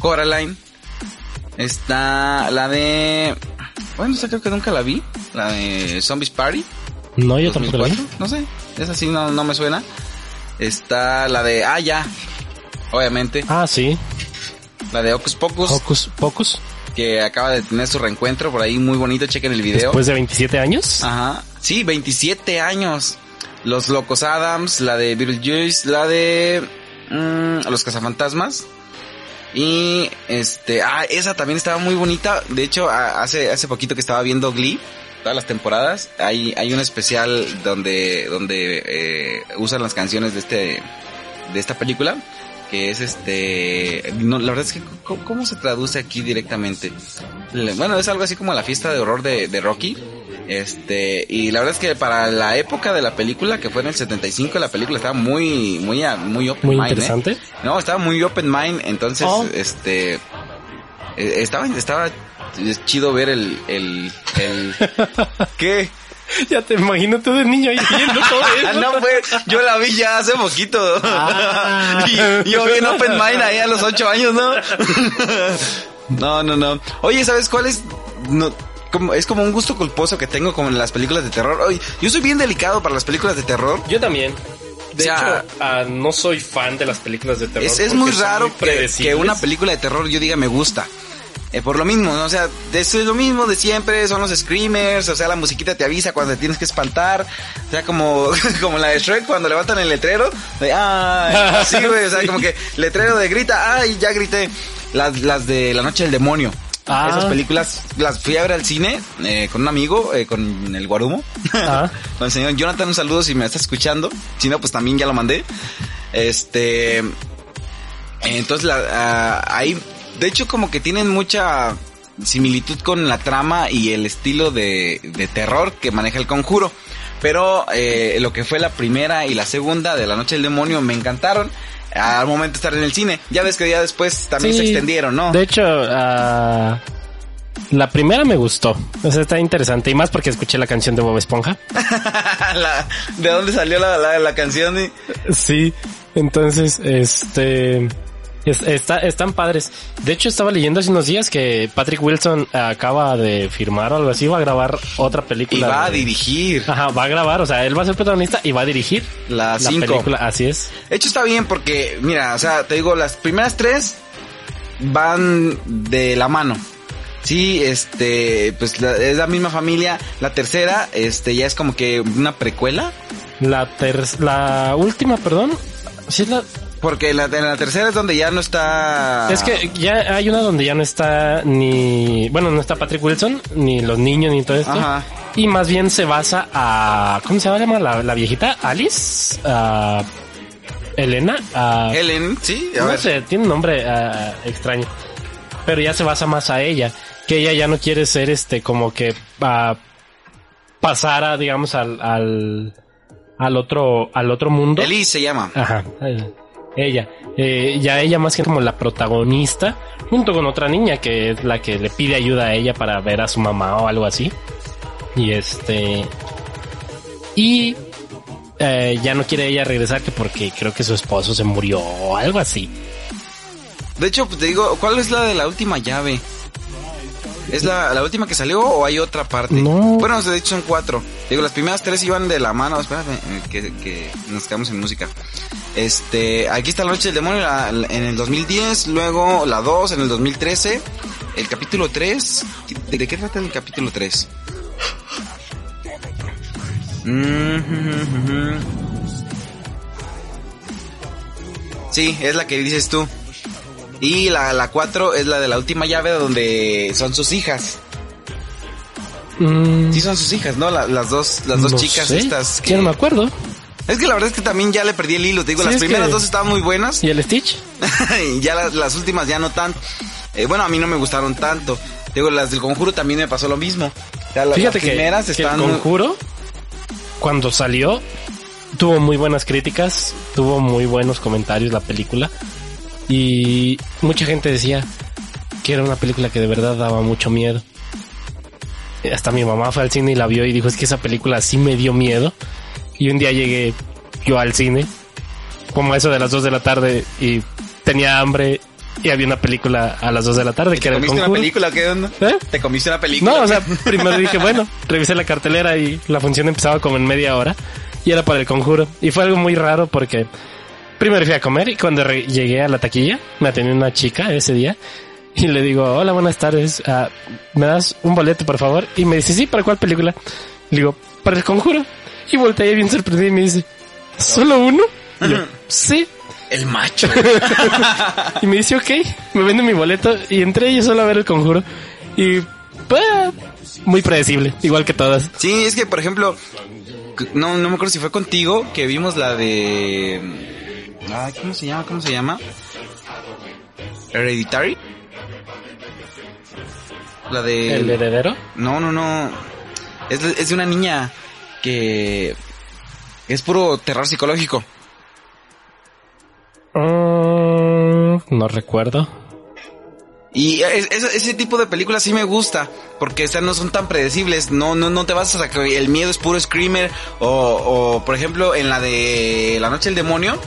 Coraline. Está la de... Bueno, esa creo que nunca la vi. La de Zombies Party. No, yo tampoco la vi. 2004. No sé, esa sí no, no me suena. Está la de... Ah, ya. Obviamente. Ah, sí. La de Hocus Pocus. Hocus Pocus. Que acaba de tener su reencuentro por ahí muy bonito. Chequen el video. Después de 27 años. Ajá. Sí, 27 años. Los Locos Adams, la de Beetlejuice, la de mm, Los Cazafantasmas. Y este, ah, esa también estaba muy bonita. De hecho, hace hace poquito que estaba viendo Glee, todas las temporadas, hay hay un especial donde donde eh, usan las canciones de este de esta película que es este no la verdad es que ¿cómo, se traduce aquí directamente bueno es algo así como la fiesta de horror de, de Rocky este y la verdad es que para la época de la película que fue en el 75 la película estaba muy muy muy open Muy mind, ¿eh? interesante. no estaba muy open mind entonces Oh. este eh, estaba estaba chido ver el el el qué ya te imagino tú de niño ahí viendo todo eso. no fue, yo la vi ya hace poquito. Ah. y yo bien open mind ahí a los ocho años, ¿no? no, no, no. Oye, ¿sabes cuál es? No, como, es como un gusto culposo que tengo como en las películas de terror. Oye, yo soy bien delicado para las películas de terror. Yo también. De O sea, hecho, ah, no soy fan de las películas de terror. Es, muy raro muy que, una película de terror yo diga me gusta. Eh, por lo mismo, ¿no? o sea, eso es lo mismo de siempre, son los screamers, o sea, la musiquita te avisa cuando te tienes que espantar, o sea, como, como la de Shrek cuando levantan el letrero, de, ay, sí, güey, o sea, como que letrero de grita, ay, ya grité, las, las de La Noche del Demonio. Ah. Esas películas las fui a ver al cine eh, con un amigo, eh, con el Guarumo. Ah. con el señor Jonathan, un saludo si me está escuchando. Si no, pues también ya lo mandé. Este. Entonces, la, ah, ahí, de hecho, como que tienen mucha similitud con la trama y el estilo de, de terror que maneja el conjuro. Pero eh, lo que fue la primera y la segunda de La Noche del Demonio me encantaron al momento de estar en el cine. Ya ves que ya después también se Sí. extendieron, ¿no? De hecho, ah, la primera me gustó. O sea, está interesante. Y más porque escuché la canción de Bob Esponja. La- ¿De dónde salió la, la, la canción? Sí. Entonces, este... es- está, están padres. De hecho, estaba leyendo hace unos días que Patrick Wilson acaba de firmar o algo así. Va a grabar otra Y película. va a dirigir Ajá, va a grabar. O sea, él va a ser protagonista y va a dirigir la la 5. película. Así es. De hecho está bien porque, mira, o sea, te digo, las primeras tres van de la mano. Sí, este, pues la- es la misma familia. La tercera, este, ya es como que una precuela. La ter la última, perdón. Sí, es la, Porque la, en la tercera es donde ya no está... Es que ya hay una donde ya no está ni, bueno, no está Patrick Wilson, ni los niños, ni todo esto. Ajá. Y más bien se basa a, ¿cómo se llama la, la viejita? Alice, a Elena, a, Helen, sí, a no ver. sé, tiene un nombre extraño. Pero ya se basa más a ella. Que ella ya no quiere ser este, como que ah, pasar a, digamos, al, al, al otro, al otro mundo. Elise se llama. Ajá. Ella. Eh, ya ella más que como la protagonista, junto con otra niña que es la que le pide ayuda a ella para ver a su mamá o algo así. Y este. Y eh, ya no quiere ella regresar que porque creo que su esposo se murió o algo así. De hecho, pues, te digo, ¿cuál es la de la última llave? ¿Es la, la última que salió o hay otra parte? No. Bueno, de hecho son cuatro. Digo, las primeras tres iban de la mano. Espérate, eh, que, que nos quedamos en música. Este, aquí está La Noche del Demonio la- la- en el 2010, luego la 2 en el 2013, el capítulo 3. ¿De, de qué trata el capítulo 3? Mm, Sí, es la que dices tú. Y la, la 4 es la de la última llave donde son sus hijas. Mm, Sí son sus hijas, ¿no? La- las dos, las dos no chicas sé. estas. Ya no me acuerdo. Es que la verdad es que también ya le perdí el hilo. Te digo, Sí, las primeras que- dos estaban muy buenas. ¿Y el Stitch? y ya las, las últimas ya no tanto. Eh, bueno, a mí no me gustaron tanto. Te Digo, las del conjuro también me pasó lo mismo. O sea, la- Fíjate las que, primeras que están. el conjuro, cuando salió, tuvo muy buenas críticas, tuvo muy buenos comentarios la película. Y mucha gente decía que era una película que de verdad daba mucho miedo. Eh, Hasta mi mamá fue al cine y la vio y dijo, es que esa película sí me dio miedo. Y un día llegué yo al cine, como eso de las 2 de la tarde, y tenía hambre y había una película a las 2 de la tarde que ¿Te era el comiste una película? ¿Qué onda? ¿Eh? ¿Te comiste una película? No, o sea, primero dije, bueno, revisé la cartelera y la función empezaba como en media hora y era para el conjuro. Y fue algo muy raro porque primero fui a comer y cuando llegué a la taquilla me atendió una chica ese día y le digo, hola, buenas tardes, ah, ¿me das un boleto por favor? Y me dice, sí, ¿para cuál película? Le digo, para el conjuro. Y volteé bien sorprendido y me dice, ¿solo uno? Y yo, sí. El macho. Y me dice, ok, me vende mi boleto y entré yo solo a ver el conjuro. Y, pues, muy predecible, igual que todas. Sí, es que, por ejemplo, no, no me acuerdo si fue contigo que vimos la de... Ay, ¿cómo se llama? ¿Cómo se llama? Hereditary. La de... El heredero. No, no, no. Es de, es de una niña que es puro terror psicológico. Mm, no recuerdo. Y es- es- ese tipo de películas sí me gusta, porque sea, no son tan predecibles, no, no, no te vas a sacar, el miedo es puro screamer, o, o por ejemplo en la de La Noche del Demonio,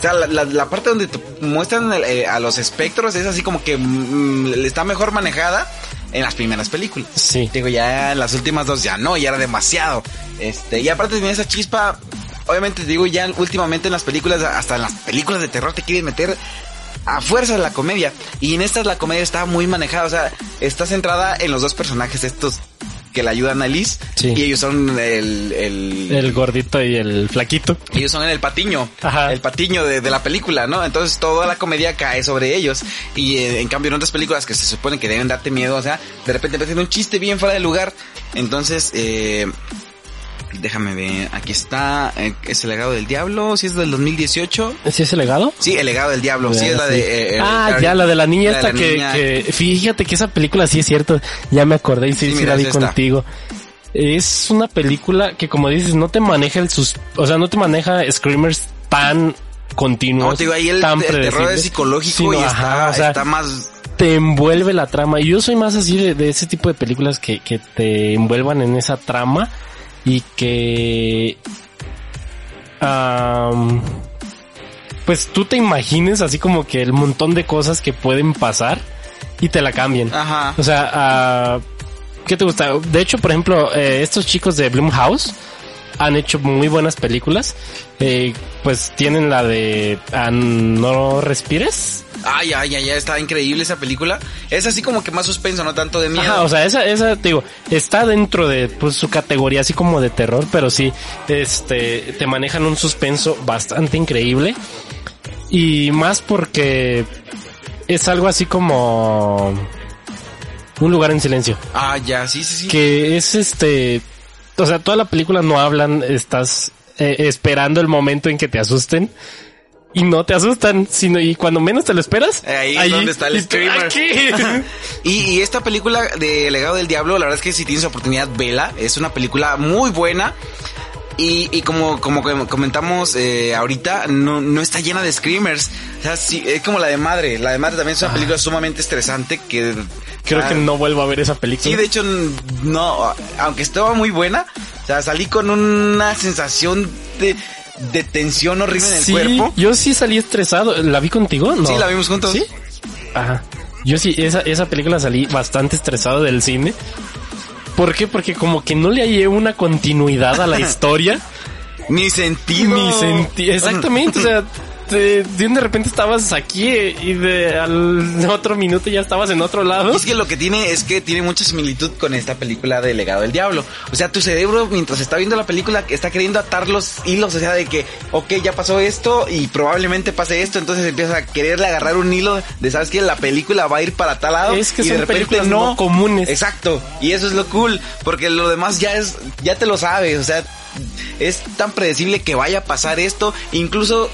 o sea, la, la- la parte donde te muestran eh, a los espectros es así como que mm, está mejor manejada en las primeras películas. Sí. Digo, ya en las últimas dos ya no, ya era demasiado. Este, y aparte tiene esa chispa, obviamente digo, ya últimamente en las películas, hasta en las películas de terror te quieren meter a fuerza la comedia. Y en estas la comedia está muy manejada, o sea, está centrada en los dos personajes estos que le ayudan a Liz. Sí. Y ellos son el, el, El gordito y el flaquito. ellos son el patiño, Ajá. el patiño de, de la película, ¿no? Entonces toda la comedia cae sobre ellos. Y eh, en cambio en otras películas que se supone que deben darte miedo, o sea, de repente empiezan un chiste bien fuera de lugar. Entonces, eh, déjame ver, aquí está, eh, es el legado del diablo, si es del 2018. ¿Sí es el legado? Sí, el legado del diablo, sí es la de... eh, eh, ah, ya, la de la niña esta que, niña. que... Fíjate que esa película sí es cierto. Ya me acordé y sí, Sí, sí la vi esta. contigo. Es una película que como dices, no te maneja el sus... O sea, no te maneja screamers tan continuos. No, te digo, ahí el, tan el terror es psicológico sino, y está, ajá, o sea, está más... te envuelve la trama. Y yo soy más así de, de ese tipo de películas que, que te envuelvan en esa trama y que... pues tú te imagines así como que el montón de cosas que pueden pasar y te la cambien. Ajá. O sea, ah, ¿qué te gusta? De hecho, por ejemplo, eh, estos chicos de Blumhouse han hecho muy buenas películas. Eh, pues tienen la de ah, No Respires. Ay, ay, ay, ay, está increíble esa película. Es así como que más suspenso, no tanto de miedo. Ajá, o sea, esa, esa, te digo, está dentro de pues, su categoría así como de terror, pero sí, este, te manejan un suspenso bastante increíble. Y más porque es algo así como un lugar en silencio. Ah, ya, sí, sí, sí. Que es este, o sea, toda la película no hablan, estás eh, esperando el momento en que te asusten. Y no te asustan, sino y cuando menos te lo esperas. Ahí es donde está el aquí. Y, y esta película de Legado del Diablo, la verdad es que si tienes oportunidad, vela. Es una película muy buena. Y, y como, como comentamos eh, ahorita, no, no está llena de screamers. O sea, sí, es como la de Madre. La de Madre también es una película sumamente estresante que... Creo ah, que no vuelvo a ver esa película. Sí, de hecho, no, aunque estaba muy buena, o sea, salí con una sensación de, de tensión horrible en el Sí, cuerpo. Yo sí salí estresado. ¿La vi contigo? No. Sí, la vimos juntos. ¿Sí? Ajá. Yo sí, esa, esa película salí bastante estresado del cine. ¿Por qué? Porque como que no le hallé una continuidad a la historia. Ni sentido. Ni sentí. Exactamente, o sea, de, de de repente estabas aquí eh, y de al otro minuto ya estabas en otro lado. Es que lo que tiene es que tiene mucha similitud con esta película de Legado del Diablo. O sea, tu cerebro mientras está viendo la película está queriendo atar los hilos, o sea, de que, ok, ya pasó esto y probablemente pase esto, entonces empiezas a quererle agarrar un hilo de, sabes que la película va a ir para tal lado Es que y de son repente películas no. no comunes. Exacto. Y eso es lo cool, porque lo demás ya es, ya te lo sabes, o sea, es tan predecible que vaya a pasar esto, incluso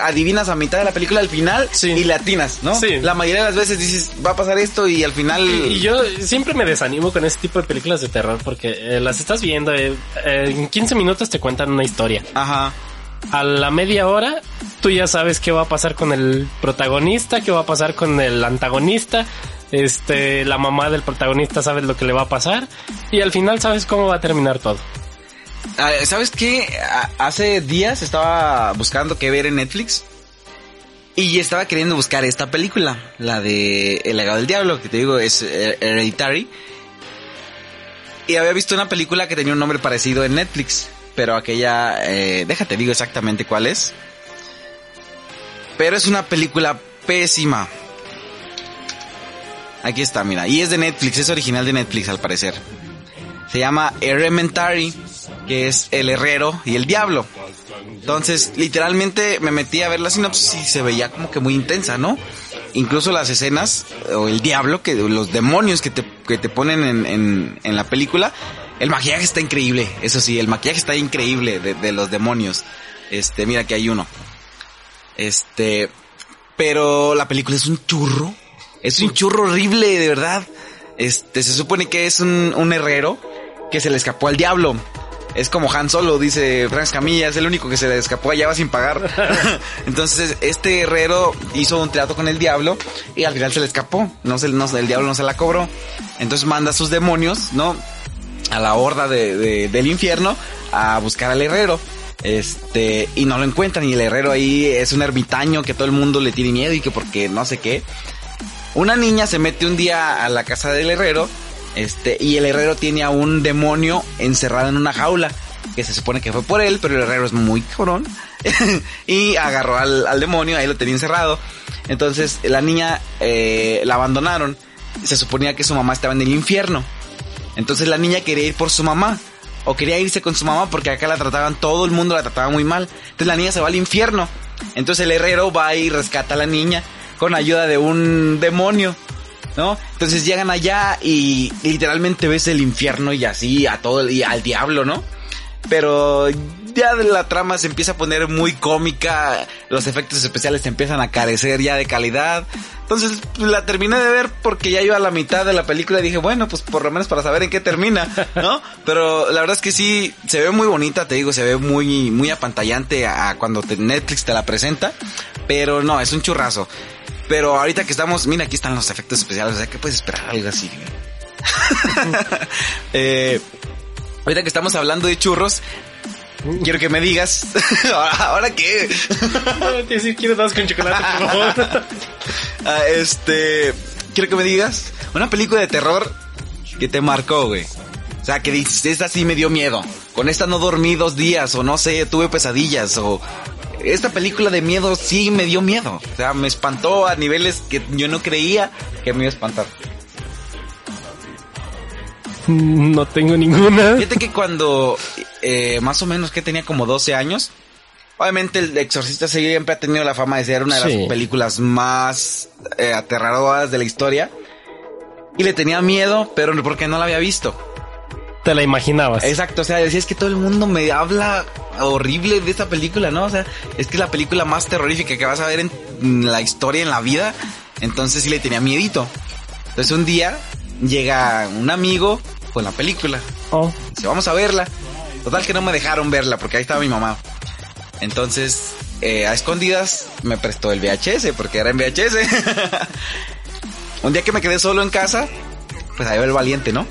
adivinas a mitad de la película al final Sí. y le atinas, ¿no? Sí. La mayoría de las veces dices, va a pasar esto y al final... Y yo siempre me desanimo con ese tipo de películas de terror porque eh, las estás viendo, eh, eh, en 15 minutos te cuentan una historia. Ajá. A la media hora tú ya sabes qué va a pasar con el protagonista, qué va a pasar con el antagonista. Este, la mamá del protagonista sabe lo que le va a pasar y al final sabes cómo va a terminar todo. Ah, ¿Sabes qué? Hace días estaba buscando qué ver en Netflix. Y estaba queriendo buscar esta película, la de El legado del diablo, que te digo es eh, Hereditary. Y había visto una película que tenía un nombre parecido en Netflix, pero aquella, eh, déjate digo exactamente cuál es. Pero es una película pésima. Aquí está, mira, y es de Netflix, es original de Netflix al parecer. Se llama Elementary, que es el herrero y el diablo. Entonces, literalmente me metí a ver la sinopsis y se veía como que muy intensa, ¿no? Incluso las escenas, o el diablo, que los demonios que te, que te ponen en, en, la película, el maquillaje está increíble, eso sí, el maquillaje está increíble de, de los demonios. Este, mira que hay uno. Este, pero la película es un churro. Es un churro horrible, de verdad. Este, se supone que es un, un herrero que se le escapó al diablo. Es como Han Solo, dice Franz Camilla, es el único que se le escapó allá va sin pagar. Entonces, este herrero hizo un trato con el diablo y al final se le escapó. No se, no, el diablo no se la cobró. Entonces manda a sus demonios, ¿no? A la horda de, de- del infierno a buscar al herrero. Este, y no lo encuentran. Y el herrero ahí es un ermitaño que todo el mundo le tiene miedo y que porque no sé qué. Una niña se mete un día a la casa del herrero, este, y el herrero tiene a un demonio encerrado en una jaula, que se supone que fue por él, pero el herrero es muy cabrón, y agarró al, al demonio, ahí lo tenía encerrado. Entonces la niña eh, la abandonaron, se suponía que su mamá estaba en el infierno. Entonces la niña quería ir por su mamá. O quería irse con su mamá porque acá la trataban, todo el mundo la trataba muy mal. Entonces la niña se va al infierno. Entonces el herrero va y rescata a la niña con ayuda de un demonio. ¿No? Entonces llegan allá y literalmente ves el infierno y así a todo y al diablo, ¿no? Pero ya de la trama se empieza a poner muy cómica, los efectos especiales empiezan a carecer ya de calidad. Entonces la terminé de ver porque ya iba a la mitad de la película y dije, bueno, pues por lo menos para saber en qué termina, ¿no? Pero la verdad es que sí, se ve muy bonita, te digo, se ve muy, muy apantallante a, a cuando te- Netflix te la presenta, pero no, es un churrazo. Pero ahorita que estamos, mira, aquí están los efectos especiales, o sea, ¿qué puedes esperar? Algo así. eh, ahorita que estamos hablando de churros, quiero que me digas, ¿ahora, qué? Decir, quiero dos con chocolate, por favor. Ah, este, quiero que me digas una película de terror que te marcó, güey. O sea, que dices, esta sí me dio miedo. Con esta no dormí dos días, o no sé, tuve pesadillas, o esta película de miedo sí me dio miedo. O sea, me espantó a niveles que yo no creía que me iba a espantar. No tengo ninguna. Fíjate que cuando eh, más o menos que tenía como 12 años, obviamente el Exorcista siempre ha tenido la fama de ser una de Sí. las películas más eh, aterradoras de la historia. Y le tenía miedo, pero porque no la había visto. Te la imaginabas. Exacto, o sea, decía es que todo el mundo me habla horrible de esta película, ¿no? O sea, es que es la película más terrorífica que vas a ver en la historia, en la vida. Entonces sí le tenía miedito. Entonces un día llega un amigo con la película. Oh. Dice, vamos a verla. Total que no me dejaron verla porque ahí estaba mi mamá. Entonces, eh, a escondidas me prestó el VHS porque era en VHS. un día que me quedé solo en casa, pues ahí va el valiente, ¿no?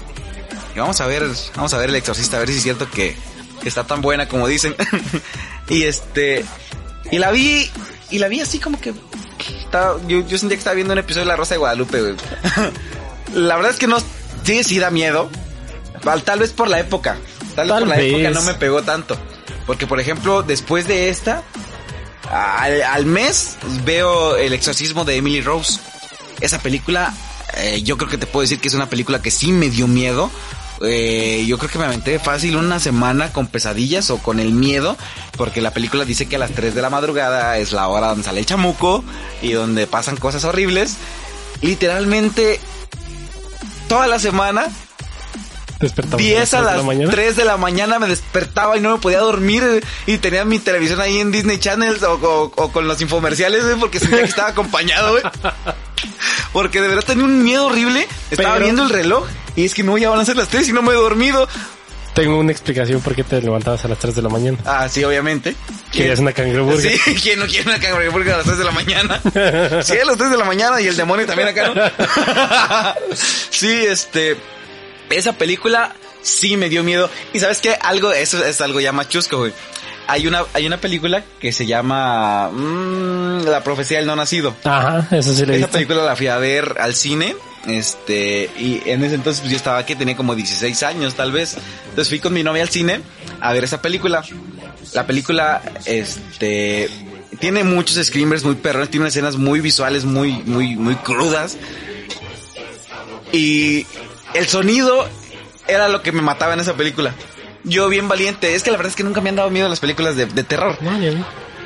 Y vamos a ver, vamos a ver el exorcista, a ver si es cierto que, que está tan buena como dicen. y este, y la vi, y la vi así como que, estaba, yo, yo sentía que estaba viendo un episodio de La Rosa de Guadalupe, güey. la verdad es que no, sí, sí da miedo. Tal, vez por la época. Tal, vez por la vez. época no me pegó tanto. Porque, por ejemplo, después de esta, al, al mes veo El exorcismo de Emily Rose. Esa película, eh, yo creo que te puedo decir que es una película que sí me dio miedo. Eh, yo creo que me aventé fácil una semana con pesadillas o con el miedo, porque la película dice que a las 3 de la madrugada es la hora donde sale el chamuco y donde pasan cosas horribles. Literalmente, toda la semana Despertamos 10 a las de la mañana. 3 de la mañana me despertaba y no me podía dormir y tenía mi televisión ahí en Disney Channel o, o- o con los infomerciales porque sentía que estaba acompañado, güey. Porque de verdad tenía un miedo horrible. Estaba Pero- viendo el reloj y es que no, ya van a ser las 3 y no me he dormido. Tengo una explicación por qué te levantabas a las 3 de la mañana. Ah, sí, obviamente. Querías una cangreburger. Sí, ¿quién no quiere una cangreburger a las 3 de la mañana? Sí, a las 3 de la mañana y el demonio también acá, ¿no? Sí, este, esa película sí me dio miedo. Y sabes qué, algo, eso es algo ya más chusco, güey. Hay una, hay una película que se llama mm, La profecía del no nacido. Ajá, eso sí le Esa película la fui a ver al cine. Este, y en ese entonces pues yo estaba aquí, tenía como 16 años tal vez. Entonces fui con mi novia al cine a ver esa película. La película, este, tiene muchos screamers muy perrones, tiene escenas muy visuales, muy, muy, muy crudas. Y el sonido era lo que me mataba en esa película. Yo bien valiente, es que la verdad es que nunca me han dado miedo las películas de, de terror. No.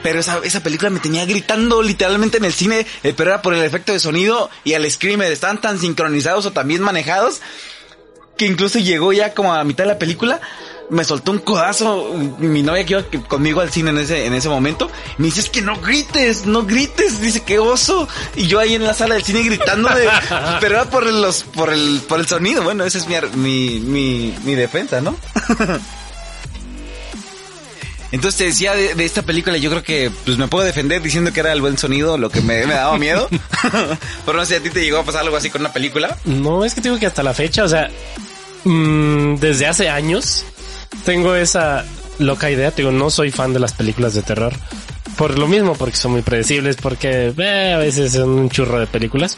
Pero esa, esa película me tenía gritando literalmente en el cine, eh, pero era por el efecto de sonido y el screamer. Estaban tan sincronizados o tan bien manejados que incluso llegó ya como a la mitad de la película. Me soltó un codazo mi novia que iba conmigo al cine en ese, en ese momento. Me dice, es que no grites, no grites. Dice, qué oso. Y yo ahí en la sala del cine gritando de, pero era por los, por el, por el sonido. Bueno, esa es mi, mi, mi, mi defensa, ¿no? Entonces te decía de, de esta película, yo creo que pues me puedo defender diciendo que era el buen sonido lo que me, me daba miedo. Pero no sé, a ti te llegó a pasar algo así con una película. No, es que digo que hasta la fecha, o sea, mm, desde hace años tengo esa loca idea. Digo, no soy fan de las películas de terror. Por lo mismo, porque son muy predecibles, porque eh, a veces son un churro de películas.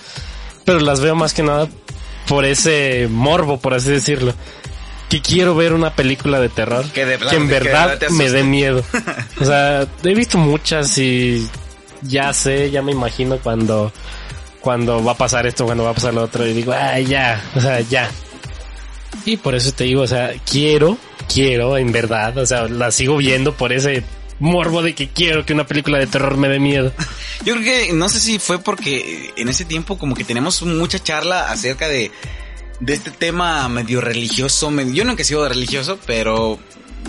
Pero las veo más que nada por ese morbo, por así decirlo. Que quiero ver una película de terror Que de que en que verdad te me dé miedo. O sea, he visto muchas y ya sé, ya me imagino cuando cuando va a pasar esto, cuando va a pasar lo otro, y digo, ay, ya, o sea, ya. Y por eso te digo, o sea, quiero, quiero, en verdad, o sea, la sigo viendo por ese morbo de que quiero que una película de terror me dé miedo. Yo creo que, no sé si fue porque en ese tiempo como que tenemos mucha charla acerca de, de este tema medio religioso. medio- yo nunca he sido religioso, pero,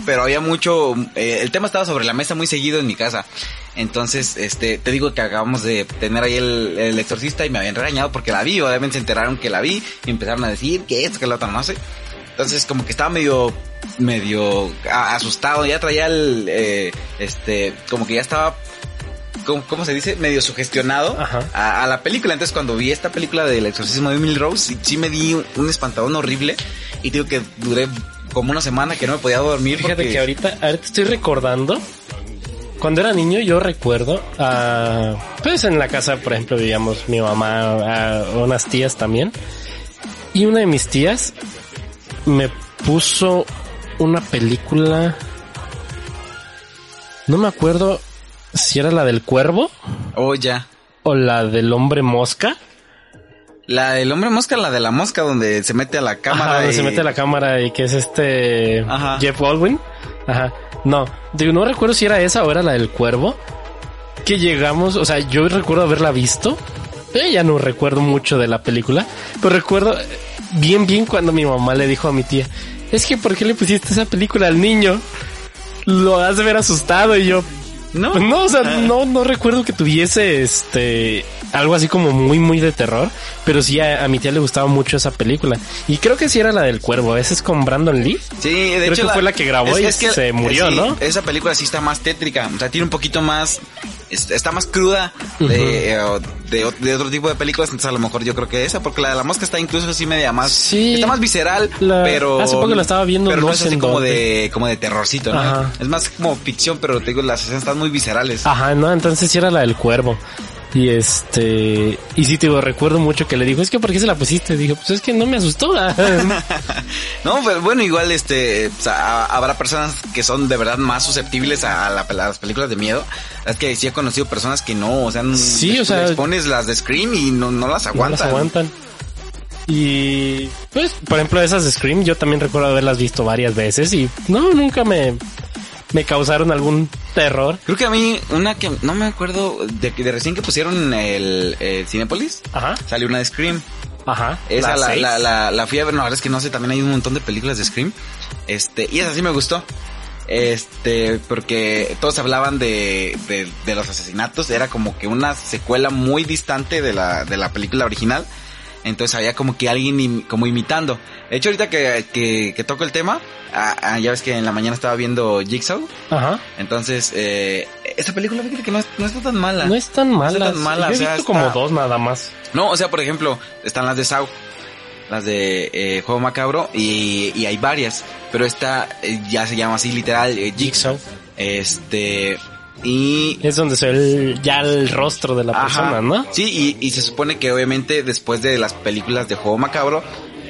pero había mucho, eh, el tema estaba sobre la mesa muy seguido en mi casa. Entonces, este, te digo que acabamos de tener ahí el, el exorcista y me habían regañado porque la vi, obviamente se enteraron que la vi y empezaron a decir que esto, que lo otro, no sé. Entonces como que estaba medio, medio asustado, ya traía el, eh, este, como que ya estaba ¿cómo, cómo se dice? Medio sugestionado a, a la película. Entonces, cuando vi esta película del exorcismo de Emily Rose, sí, me di un, un espantadón horrible. Y digo que duré como una semana que no me podía dormir. Fíjate porque... que ahorita, ahorita estoy recordando. Cuando era niño, yo recuerdo, ah, pues en la casa, por ejemplo, vivíamos mi mamá, ah, unas tías también. Y una de mis tías me puso una película. No me acuerdo si era la del cuervo Oh, ya. o la del hombre mosca. La del hombre mosca, la de la mosca, donde se mete a la cámara. Ajá, donde y- se mete a la cámara y que es este Ajá. Jeff Baldwin. Ajá. No, digo, no recuerdo si era esa o era la del cuervo. Que llegamos, o sea, yo recuerdo haberla visto. Eh, ya no recuerdo mucho de la película, pero recuerdo bien, bien cuando mi mamá le dijo a mi tía, es que ¿por qué le pusiste esa película al niño? Lo has de ver asustado y yo, ¿No? Pues no, o sea, Ah. no, no recuerdo que tuviese este algo así como muy, muy de terror, pero sí a, a mi tía le gustaba mucho esa película. Y creo que sí era la del cuervo, a veces con Brandon Lee. Sí, de Creo hecho que fue la que grabó y se murió, sí, ¿no? Esa película sí está más tétrica, o sea, tiene un poquito más, es- está más cruda de, eh, de, de otro tipo de películas, entonces a lo mejor yo creo que esa, porque la de la mosca está incluso así media más, Sí. está más visceral, La- pero... hace poco la estaba viendo, pero no, no es así como dónde. de, como de terrorcito, ¿no? Ajá. Es más como ficción, pero te digo, las escenas están muy viscerales. Ajá, no, entonces sí era la del cuervo. Y este, y sí, te digo, recuerdo mucho que le dijo, es que ¿por qué se la pusiste? Dije, pues es que no me asustó. No, pero bueno, igual este, habrá personas que son de verdad más susceptibles a, la- a las películas de miedo. Es que sí he conocido personas que no, o sea, Sí, les- o sea- les pones las de Scream y no, no las No aguantan. las aguantan. Y pues, por ejemplo, esas de Scream, yo también recuerdo haberlas visto varias veces y no, nunca me, me causaron algún terror. Creo que a mí, una que no me acuerdo de, de recién que pusieron el, el Cinepolis, Ajá, salió una de Scream. ajá. Esa la, la, la, la fui a ver, no, es que no sé, también hay un montón de películas de Scream. Este, y esa sí me gustó. Este, porque todos hablaban de, de, de los asesinatos, era como que una secuela muy distante de la, de la película original. Entonces había como que alguien im- como imitando. De hecho, ahorita que, que, que toco el tema, ah, ah, ya ves que en la mañana estaba viendo Jigsaw. Ajá. Entonces, eh, esta película fíjate que no, es- no está tan mala. No es tan mala. tan mala, Yo he o sea, visto como está- dos nada más. No, o sea, por ejemplo, están las de Saw, las de eh, Juego Macabro, y, y hay varias, pero esta eh, ya se llama así literal, eh, Jigsaw. Este, y... Es donde se ve el- ya el rostro de la Ajá. persona, ¿no? Sí, y, y se supone que obviamente después de las películas de Juego Macabro,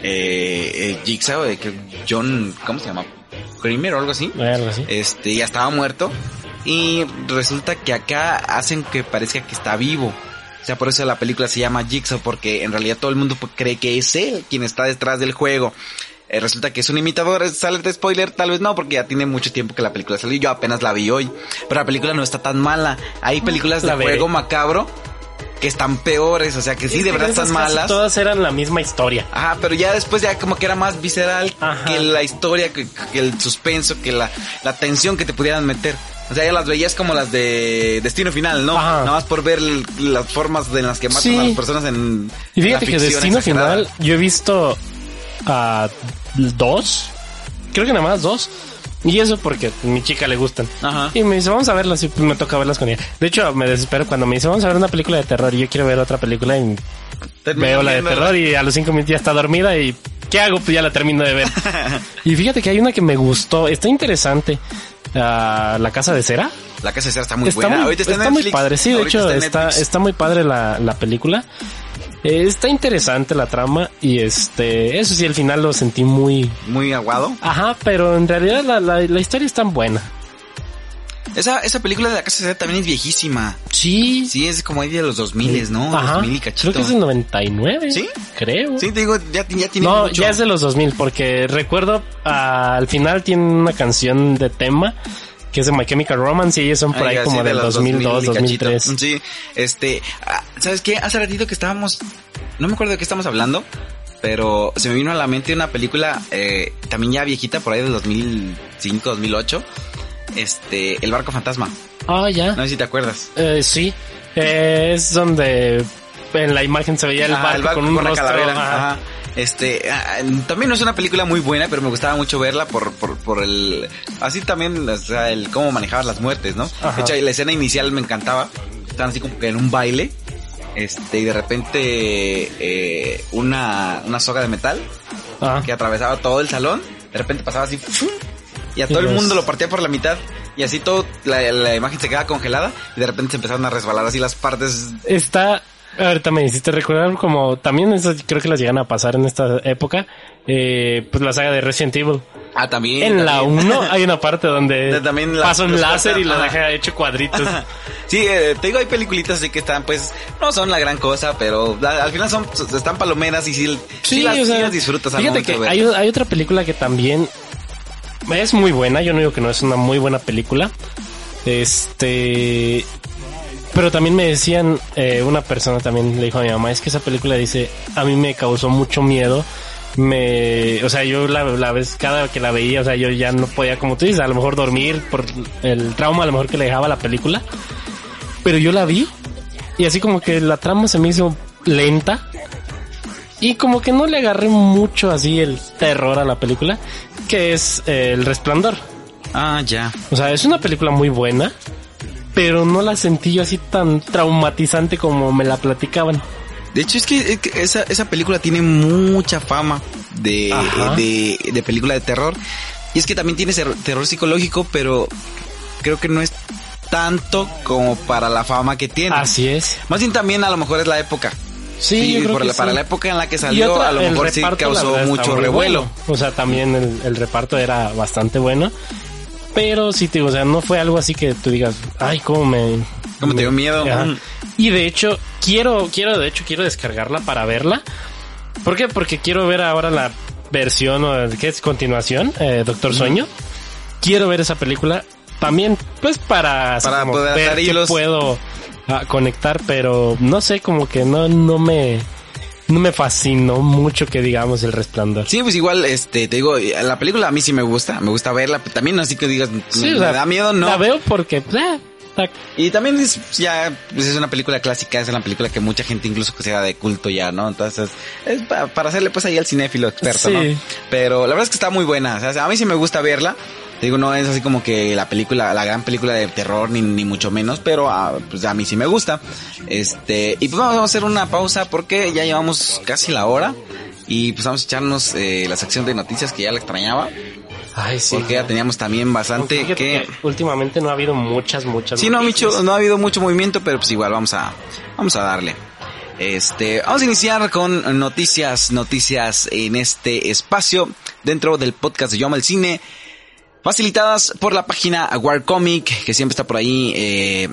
eh, eh, Jigsaw, eh, que John, ¿cómo se llama? Kramer o algo así. Algo así. Este, ya estaba muerto. Y resulta que acá hacen que parezca que está vivo. O sea, por eso la película se llama Jigsaw, porque en realidad todo el mundo cree que es él quien está detrás del juego. Eh, resulta que es un imitador, ¿Es- sale de spoiler, tal vez no, porque ya tiene mucho tiempo que la película salió y yo apenas la vi hoy. Pero la película no está tan mala. Hay películas de veré. juego macabro que están peores, o sea que sí, Es de verdad están malas. Todas eran la misma historia. Ajá, pero ya después ya como que era más visceral Ajá. que la historia, que, que el suspenso, que la, la tensión que te pudieran meter. O sea, ya las veías como las de Destino Final, ¿no? Ajá. Nada más por ver las formas de las que matan Sí. a las personas en Y la fíjate que Destino exagerada. Final, yo he visto a dos, creo que nada más dos, y eso porque a mi chica le gustan. Ajá. Y me dice, vamos a verlas, y me toca verlas con ella. De hecho, me desespero cuando me dice, vamos a ver una película de terror, y yo quiero ver otra película, y Termino veo la de terror, y a los cinco minutos ya está dormida, y ¿qué hago? Pues ya la termino de ver. y fíjate que hay una que me gustó, está interesante, ah, La Casa de Cera. La casa de Cera está muy está buena. muy, Ahorita está, muy padre, sí, de Ahorita hecho está, está muy padre la, la película. Eh, está interesante la trama y este, eso sí, al final lo sentí muy, muy aguado. ajá, pero en realidad la, la, la historia es tan buena. Esa, esa película de la casa de también es viejísima. Sí, Sí, es como ahí de los 2000, ¿no? ajá, 2000 y cachito. creo que es del 99. ¿Sí? Creo. Sí, te digo, ya, ya tiene no, mucho. ya es de los 2000 porque recuerdo ah, al final tiene una canción de tema que es de My Chemical Romance y ellos son por Ay, ahí como de del los 2002, 2000 y cachito. 2003. Sí, este, ah, ¿sabes qué? Hace ratito que estábamos, no me acuerdo de qué estamos hablando, pero se me vino a la mente una película eh, también ya viejita, por ahí del 2005, 2008, este, El Barco Fantasma. Ah, ya. No sé si te acuerdas. Eh, sí, Eh, es donde en la imagen se veía el Ajá, barco, con un la rostro. calavera. ajá. Ajá. Este, ah, también no es una película muy buena, pero me gustaba mucho verla por, por, por el, así también, o sea, el cómo manejaban las muertes, ¿no? Ajá. De hecho, la escena inicial me encantaba. Estaban así como que en un baile, este, y de repente, eh, una, una soga de metal Ajá. que atravesaba todo el salón, de repente pasaba así, ¡fum! y a todo Y el mundo lo partía por la mitad, y así todo, la, la imagen se quedaba congelada, y de repente se empezaron a resbalar así las partes Está, ahorita me hiciste recordar como también eso creo que las llegan a pasar en esta época, eh, pues la saga de Resident Evil. Ah, también. En la también. 1 hay una parte donde De- también la- pasa un láser y corta, ajá. deja hecho cuadritos. Sí, eh, te digo, hay peliculitas así que están, pues, no son la gran cosa, pero la- al final son, están palomeras y sí, sí, las, o sea, sí las disfrutas Fíjate que hay otra película que también es muy buena. Yo no digo que no es una muy buena película. Este. Pero también me decían, eh, una persona también le dijo a mi mamá, es que esa película dice, a mí me causó mucho miedo me, o sea, yo la, la vez, cada que la veía, o sea, yo ya no podía, como tú dices, a lo mejor dormir por el trauma, a lo mejor que le dejaba la película. Pero yo la vi y así como que la trama se me hizo lenta y como que no le agarré mucho así el terror a la película, que es eh, El Resplandor. Ah, ya. O sea, es una película muy buena, pero no la sentí yo así tan traumatizante como me la platicaban. De hecho, es que, es que esa, esa película tiene mucha fama de, de, de película de terror. Y es que también tiene terror psicológico, pero creo que no es tanto como para la fama que tiene. Así es. Más bien también a lo mejor es la época. Sí, yo creo por que la- para la época en la que salió, otra, a lo mejor sí reparto, causó mucho revuelo. O sea, también el, el reparto era bastante bueno. Pero sí, te digo, o sea, no fue algo así que tú digas, ay, cómo me... ¿Cómo te me- dio miedo? Ajá. Y de hecho, quiero, quiero, de hecho, quiero descargarla para verla. ¿Por qué? Porque quiero ver ahora la versión, o ¿qué es? Continuación, eh, Doctor Sueño. Quiero ver esa película también, pues para, Para poder ver qué hilos. puedo ah, conectar, pero no sé, como que no, no me, no me fascinó mucho que digamos el resplandor. Sí, pues igual, este, te digo, la película a mí sí me gusta, me gusta verla, pero también así que digas, Sí, me, o sea, da miedo, no. La veo porque, ah, está- Y también es ya, pues es una película clásica, es una película que mucha gente incluso considera de culto ya, ¿no? Entonces, es pa- para hacerle pues ahí al cinéfilo experto, Sí. ¿no? Pero la verdad es que está muy buena, o sea, a mí sí me gusta verla. Te Digo, no es así como que la película, la gran película de terror, ni, ni mucho menos, pero ah, pues a mí sí me gusta. Este, y pues vamos a hacer una pausa porque ya llevamos casi la hora. Y pues vamos a echarnos eh, la sección de noticias que ya la extrañaba. Ay, sí. Porque ya teníamos también bastante que... que últimamente no ha habido muchas, muchas. Sí, no mucho, no ha habido mucho movimiento, pero pues igual vamos a, vamos a darle. Este, vamos a iniciar con noticias, noticias en este espacio dentro del podcast de Yo Amo el Cine, facilitadas por la página War Comic, que siempre está por ahí, eh,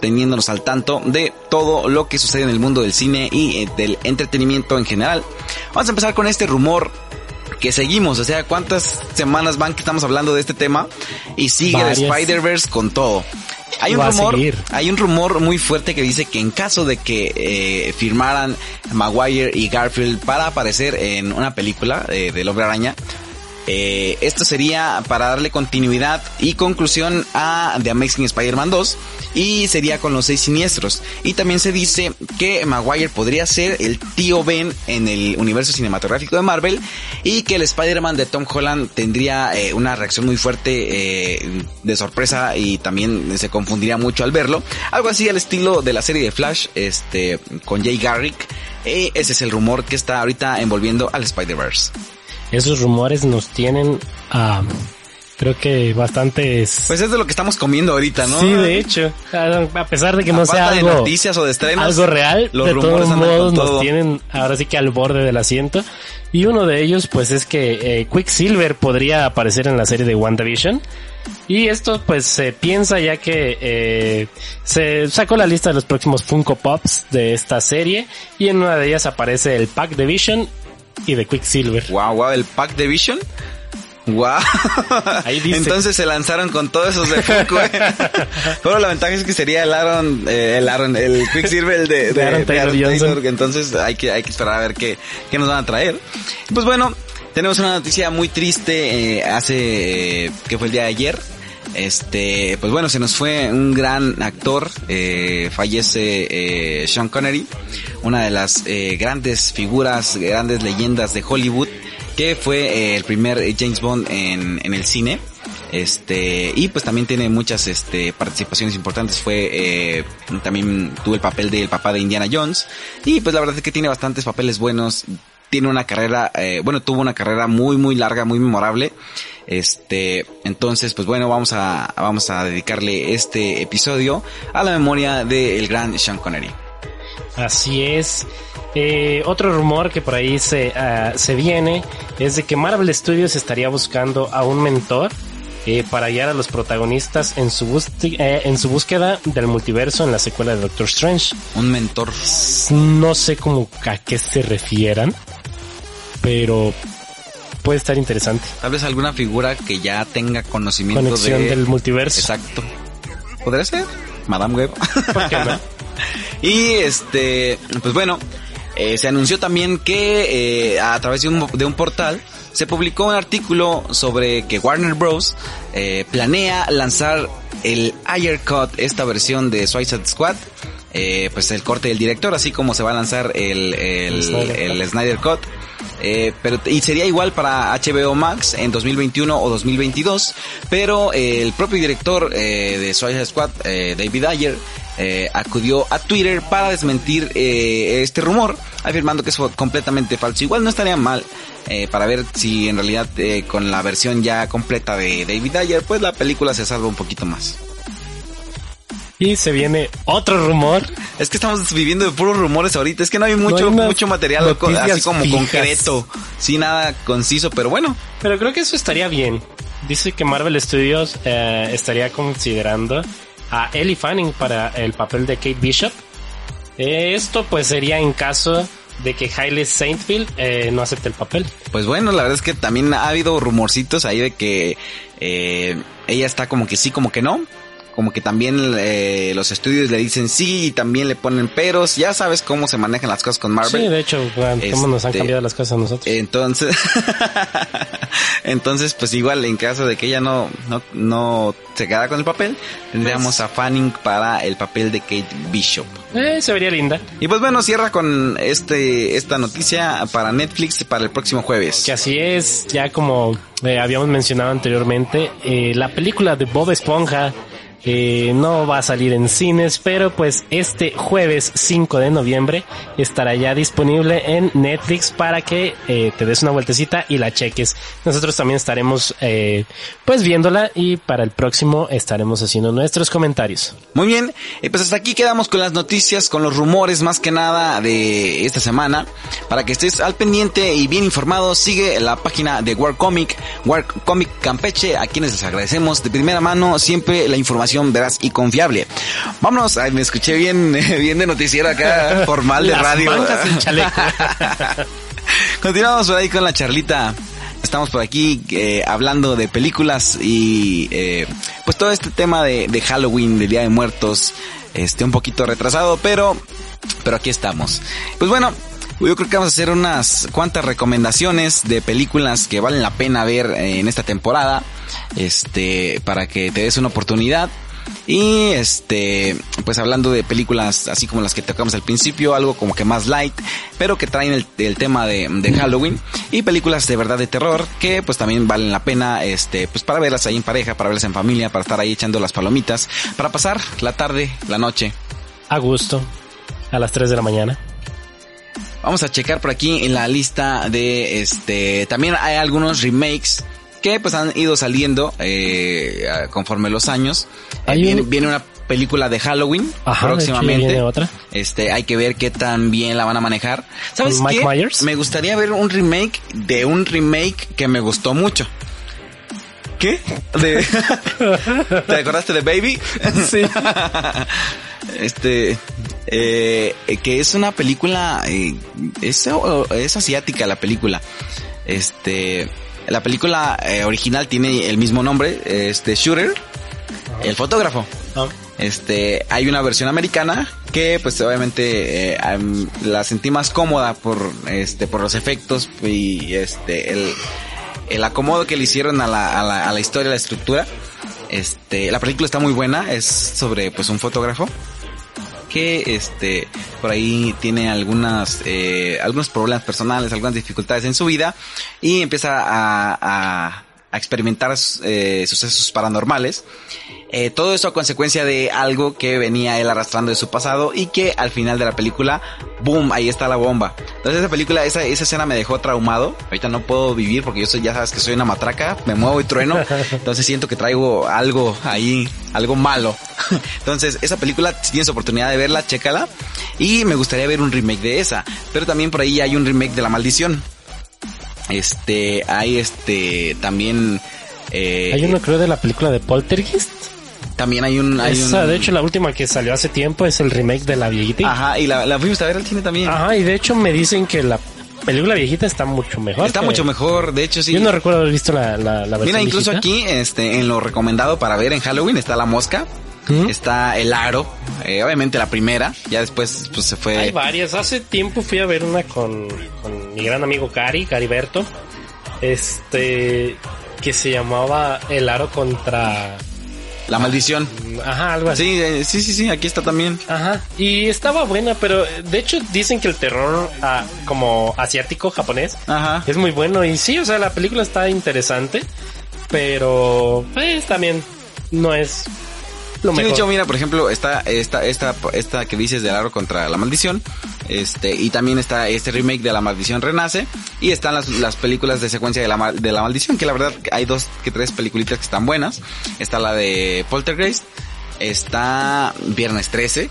teniéndonos al tanto de todo lo que sucede en el mundo del cine y eh, del entretenimiento en general. Vamos a empezar con este rumor que seguimos, o sea, cuántas semanas van que estamos hablando de este tema y sigue Varias. Spider-Verse con todo. Hay un rumor, hay un rumor muy fuerte que dice que en caso de que eh, firmaran Maguire y Garfield para aparecer en una película eh, del Hombre Araña, eh, esto sería para darle continuidad y conclusión a The Amazing Spider-Man 2 y sería con los seis siniestros. Y también se dice que Maguire podría ser el tío Ben en el universo cinematográfico de Marvel y que el Spider-Man de Tom Holland tendría eh, una reacción muy fuerte eh, de sorpresa y también se confundiría mucho al verlo. Algo así al estilo de la serie de Flash este, con Jay Garrick. Y ese es el rumor que está ahorita envolviendo al Spider-Verse. Esos rumores nos tienen a, creo que bastantes. Pues es de lo que estamos comiendo ahorita, ¿no? Sí, de hecho, a pesar de que A no sea de algo, noticias o de estrenos, algo real, los de rumores todos modos todo. nos tienen ahora sí que al borde del asiento. Y uno de ellos, pues es que eh, Quicksilver podría aparecer en la serie de WandaVision. Y esto pues se piensa ya que eh, se sacó la lista de los próximos Funko Pops de esta serie y en una de ellas aparece el pack de Vision y de Quicksilver. Wow, wow, el pack de Vision. Wow. Ahí dice. Entonces se lanzaron con todos esos de Funko. ¿eh? Pero la ventaja es que sería el Aaron, eh, el Aaron, el Quicksilver el de, de, De Aaron de Taylor Aaron. Taylor, Entonces hay que, hay que esperar a ver qué, qué nos van a traer. Pues bueno, tenemos una noticia muy triste, eh, hace, eh, que fue el día de ayer. Este, pues bueno, se nos fue un gran actor, eh, fallece eh, Sean Connery, una de las eh, grandes figuras, grandes leyendas de Hollywood, que fue eh, el primer James Bond en, en el cine. Este, y pues también tiene muchas este, participaciones importantes. Fue, eh, también tuvo el papel del papá de Indiana Jones. Y pues la verdad es que tiene bastantes papeles buenos. Tiene una carrera, eh, bueno, tuvo una carrera muy, muy larga, muy memorable. Este, entonces, pues bueno, vamos a, vamos a dedicarle este episodio a la memoria del gran Sean Connery. Así es. Eh, otro rumor que por ahí se, ah, se viene es de que Marvel Studios estaría buscando a un mentor eh, para guiar a los protagonistas en su, busti- eh, en su búsqueda del multiverso en la secuela de Doctor Strange. Un mentor. No sé cómo a qué se refieran, pero puede estar interesante. Tal vez alguna figura que ya tenga conocimiento Conexión de... del multiverso. Exacto. ¿Podría ser? Madame Web. ¿Por qué no? y este, pues bueno, Eh, se anunció también que eh, a través de un, de un portal se publicó un artículo sobre que Warner Bros. Eh, planea lanzar el Ayer Cut, esta versión de Suicide Squad, pues el corte del director, así como se va a lanzar el, el, Snyder el Snyder Cut. Eh, pero, y sería igual para HBO Max en 2021 o 2022, pero eh, el propio director eh, de Suicide Squad, David Ayer, eh, acudió a Twitter para desmentir eh, este rumor, afirmando que es completamente falso. Igual no estaría mal eh, para ver si en realidad eh, con la versión ya completa de David Ayer, pues la película se salva un poquito más. Y se viene otro rumor. Es que estamos viviendo de puros rumores ahorita, es que no hay mucho, hay mucho material así como fijas. concreto, sí, nada conciso, pero bueno, Pero creo que eso estaría bien. Dice que Marvel Studios eh, estaría considerando a Ellie Fanning para el papel de Kate Bishop. Eh, esto pues sería en caso de que Hailey Saintfield eh, no acepte el papel. Pues bueno, la verdad es que también ha habido rumorcitos ahí de que eh, ella está como que sí, como que no. Como que también eh, los estudios le dicen sí y también le ponen peros. Ya sabes cómo se manejan las cosas con Marvel. Sí, de hecho, bueno, cómo nos han Este, cambiado las cosas a nosotros. Entonces, entonces pues igual en caso de que ella no, no, no se quedara con el papel, tendríamos Pues- a Fanning para el papel de Kate Bishop. Eh, se vería linda. Y pues bueno, cierra con este, esta noticia para Netflix para el próximo jueves. Que así es, ya como eh, habíamos mencionado anteriormente, eh, la película de Bob Esponja no va a salir en cines, pero pues este jueves 5 de noviembre estará ya disponible en Netflix para que eh, te des una vueltecita y la cheques. Nosotros también estaremos eh, pues viéndola y para el próximo estaremos haciendo nuestros comentarios. Muy bien, eh, pues hasta aquí quedamos con las noticias, con los rumores más que nada de esta semana. Para que estés al pendiente y bien informado, sigue la página de War Comic, War Comic Campeche, a quienes les agradecemos de primera mano siempre la información veraz y confiable. Vámonos, ay, me escuché bien, bien de noticiero acá, formal de Las radio. mangas del chaleco. Continuamos por ahí con la charlita. Estamos por aquí eh, hablando de películas y eh, pues todo este tema de, de Halloween, de Día de Muertos, este un poquito retrasado, pero pero aquí estamos. Pues bueno, yo creo que vamos a hacer unas cuantas recomendaciones de películas que valen la pena ver eh, en esta temporada, este para que te des una oportunidad. Y este, pues hablando de películas así como las que tocamos al principio, algo como que más light, pero que traen el, tema de, de Halloween y películas de verdad de terror que pues también valen la pena, este, pues para verlas ahí en pareja, para verlas en familia, para estar ahí echando las palomitas, para pasar la tarde, la noche. A gusto, a las 3 de la mañana. Vamos a checar por aquí en la lista de este, también hay algunos remakes que pues han ido saliendo eh, conforme los años. Eh, viene, un- viene una película de Halloween Ajá, próximamente. viene otra. Este, hay que ver qué tan bien la van a manejar. ¿Sabes ¿Con Mike qué? Myers? Me gustaría ver un remake de un remake que me gustó mucho. ¿Qué? De... ¿Te acordaste de Baby? Sí. este eh, que es una película eh, es, es asiática la película. Este la película eh, original tiene el mismo nombre este Shooter el fotógrafo. Ah, este hay una versión americana que pues obviamente eh, la sentí más cómoda por este por los efectos y este el el acomodo que le hicieron a la, a la, a la historia, a la estructura. Este, la película está muy buena, es sobre pues un fotógrafo que este por ahí tiene algunas eh, algunos problemas personales, algunas dificultades en su vida y empieza a, experimentar eh, sucesos paranormales. Eh, todo eso a consecuencia de algo que venía él arrastrando de su pasado y que al final de la película, boom, ahí está la bomba. Entonces esa película, esa, esa escena me dejó traumado. Ahorita no puedo vivir porque yo soy, ya sabes que soy una matraca, me muevo y trueno. Entonces siento que traigo algo ahí, algo malo. Entonces esa película, si tienes oportunidad de verla, chécala. Y me gustaría ver un remake de esa. Pero también por ahí hay un remake de La Maldición. Este, hay este, también... eh, Hay uno creo de la película de Poltergeist. También hay un... Hay Esa, un- de hecho, la última que salió hace tiempo es el remake de la viejita. Ajá, y la, la fuimos a ver al cine también. Ajá, y de hecho me dicen que la película viejita está mucho mejor. Está que- mucho mejor, de hecho sí. Yo no recuerdo haber visto la, la, la versión Mira, incluso viejita. aquí, este, en lo recomendado para ver en Halloween está La Mosca. Está El Aro, eh, obviamente la primera, ya después pues se fue... Hay varias, hace tiempo fui a ver una con, con mi gran amigo Cari, Cariberto, este, que se llamaba El Aro contra... La maldición. Ajá, algo así. Sí, eh, sí, sí, sí, aquí está también. Ajá. Y estaba buena, pero eh, de hecho dicen que el terror ah, como asiático, japonés, Ajá. es muy bueno. Y sí, o sea, la película está interesante, pero pues también no es lo Sí, de mejor. hecho, mira, por ejemplo, está esta, esta, esta que dices del aro contra la maldición. Este, y también está este remake de La Maldición Renace. Y están las, las películas de secuencia de la, de la maldición, que la verdad hay dos que tres peliculitas que están buenas. Está la de Poltergeist. Está Viernes 13.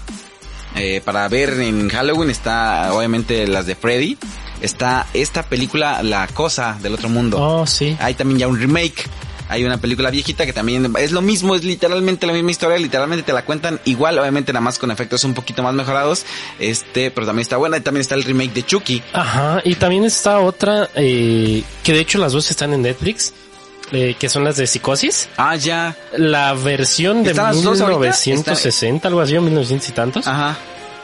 Eh, para ver en Halloween está obviamente las de Freddy. Está esta película La Cosa del Otro Mundo. Oh, sí. Hay también ya un remake. Hay una película viejita que también es lo mismo, es literalmente la misma historia, literalmente te la cuentan igual, obviamente nada más con efectos un poquito más mejorados, este, pero también está buena y también está el remake de Chucky. Ajá, y también está otra, eh, que de hecho las dos están en Netflix, eh, que son las de Psicosis. Ah, ya. La versión de ¿Están las dos ahorita? 1960, algo así, o 1900 y tantos. Ajá.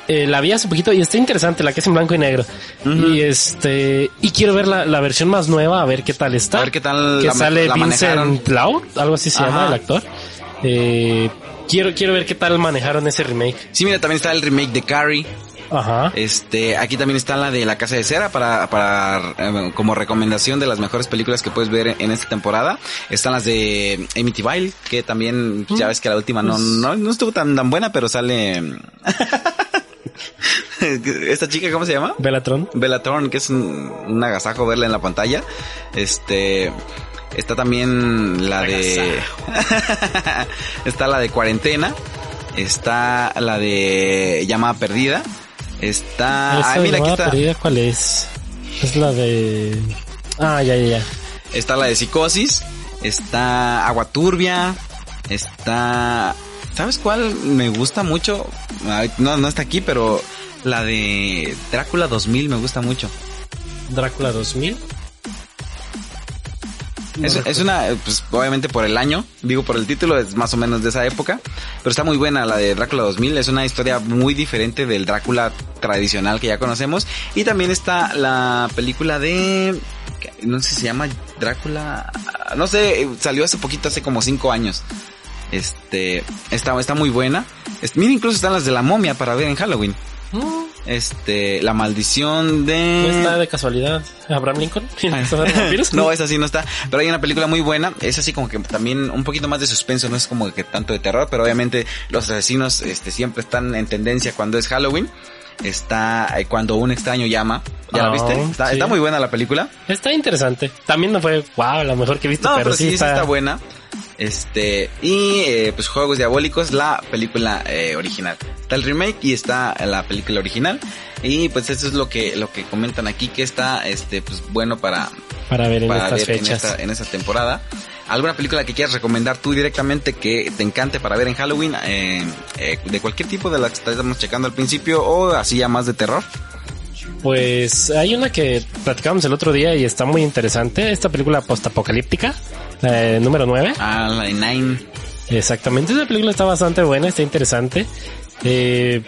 Eh, la vi hace poquito y está interesante, la que es en blanco y negro. Y este, y quiero ver la, la versión más nueva, a ver qué tal está. A ver qué tal Que la- sale la. Vincent Lau, algo así se Ajá. llama el actor. Eh, quiero, quiero ver qué tal manejaron ese remake. Sí, mira, también está el remake de Carrie. Ajá. Este, aquí también está la de La Casa de Cera para, para, eh, como recomendación de las mejores películas que puedes ver en esta temporada. Están las de Amityville, que también, ya ves que la última no, no, no estuvo tan, tan buena, pero sale, esta chica, ¿cómo se llama? Belatron. Bellatrón, que es un, un agasajo verla en la pantalla. Este, está también la de, está la de cuarentena. Está la de llamada perdida. Está, Esa ah, mira, aquí llamada está. perdida, ¿Cuál es? Es la de... Ah, ya, ya, ya. Está la de psicosis. Está agua turbia. Está, ¿sabes cuál me gusta mucho? No, no está aquí, pero la de Drácula 2000 me gusta mucho. Drácula 2000. No Es, una, pues obviamente por el año, digo por el título, es más o menos de esa época, pero está muy buena la de Drácula 2000, es una historia muy diferente del Drácula tradicional que ya conocemos, y también está la película de, no sé si se llama Drácula, no sé, salió hace poquito, hace como cinco años, este, está, está muy buena, Es- mira incluso están las de la momia para ver en Halloween, No, este, la maldición de... no está de casualidad. Abraham Lincoln. No, esa sí no está. Pero hay una película muy buena. Es así como que también un poquito más de suspenso. No es como que tanto de terror. Pero obviamente los asesinos este, siempre están en tendencia cuando es Halloween. Está eh, cuando un extraño llama. ¿Ya la Ah, viste? Está, sí. está muy buena la película. Está interesante. También no fue, wow, la mejor que he visto, No, pero, pero, sí, está buena. Este, y eh, pues Juegos Diabólicos, la película eh, original. Está el remake y está la película original. Y pues eso es lo que, lo que comentan aquí, que está este, pues bueno para, para ver en para estas ver en fechas. esta, en esta temporada. ¿Alguna película que quieras recomendar tú directamente que te encante para ver en Halloween? eh, eh, de cualquier tipo de las que estábamos checando al principio o así ya más de terror. Pues hay una que platicábamos el otro día y está muy interesante. Esta película postapocalíptica, eh, número 9. Ah, la de Nine. Exactamente, esa película está bastante buena, está interesante. Eh,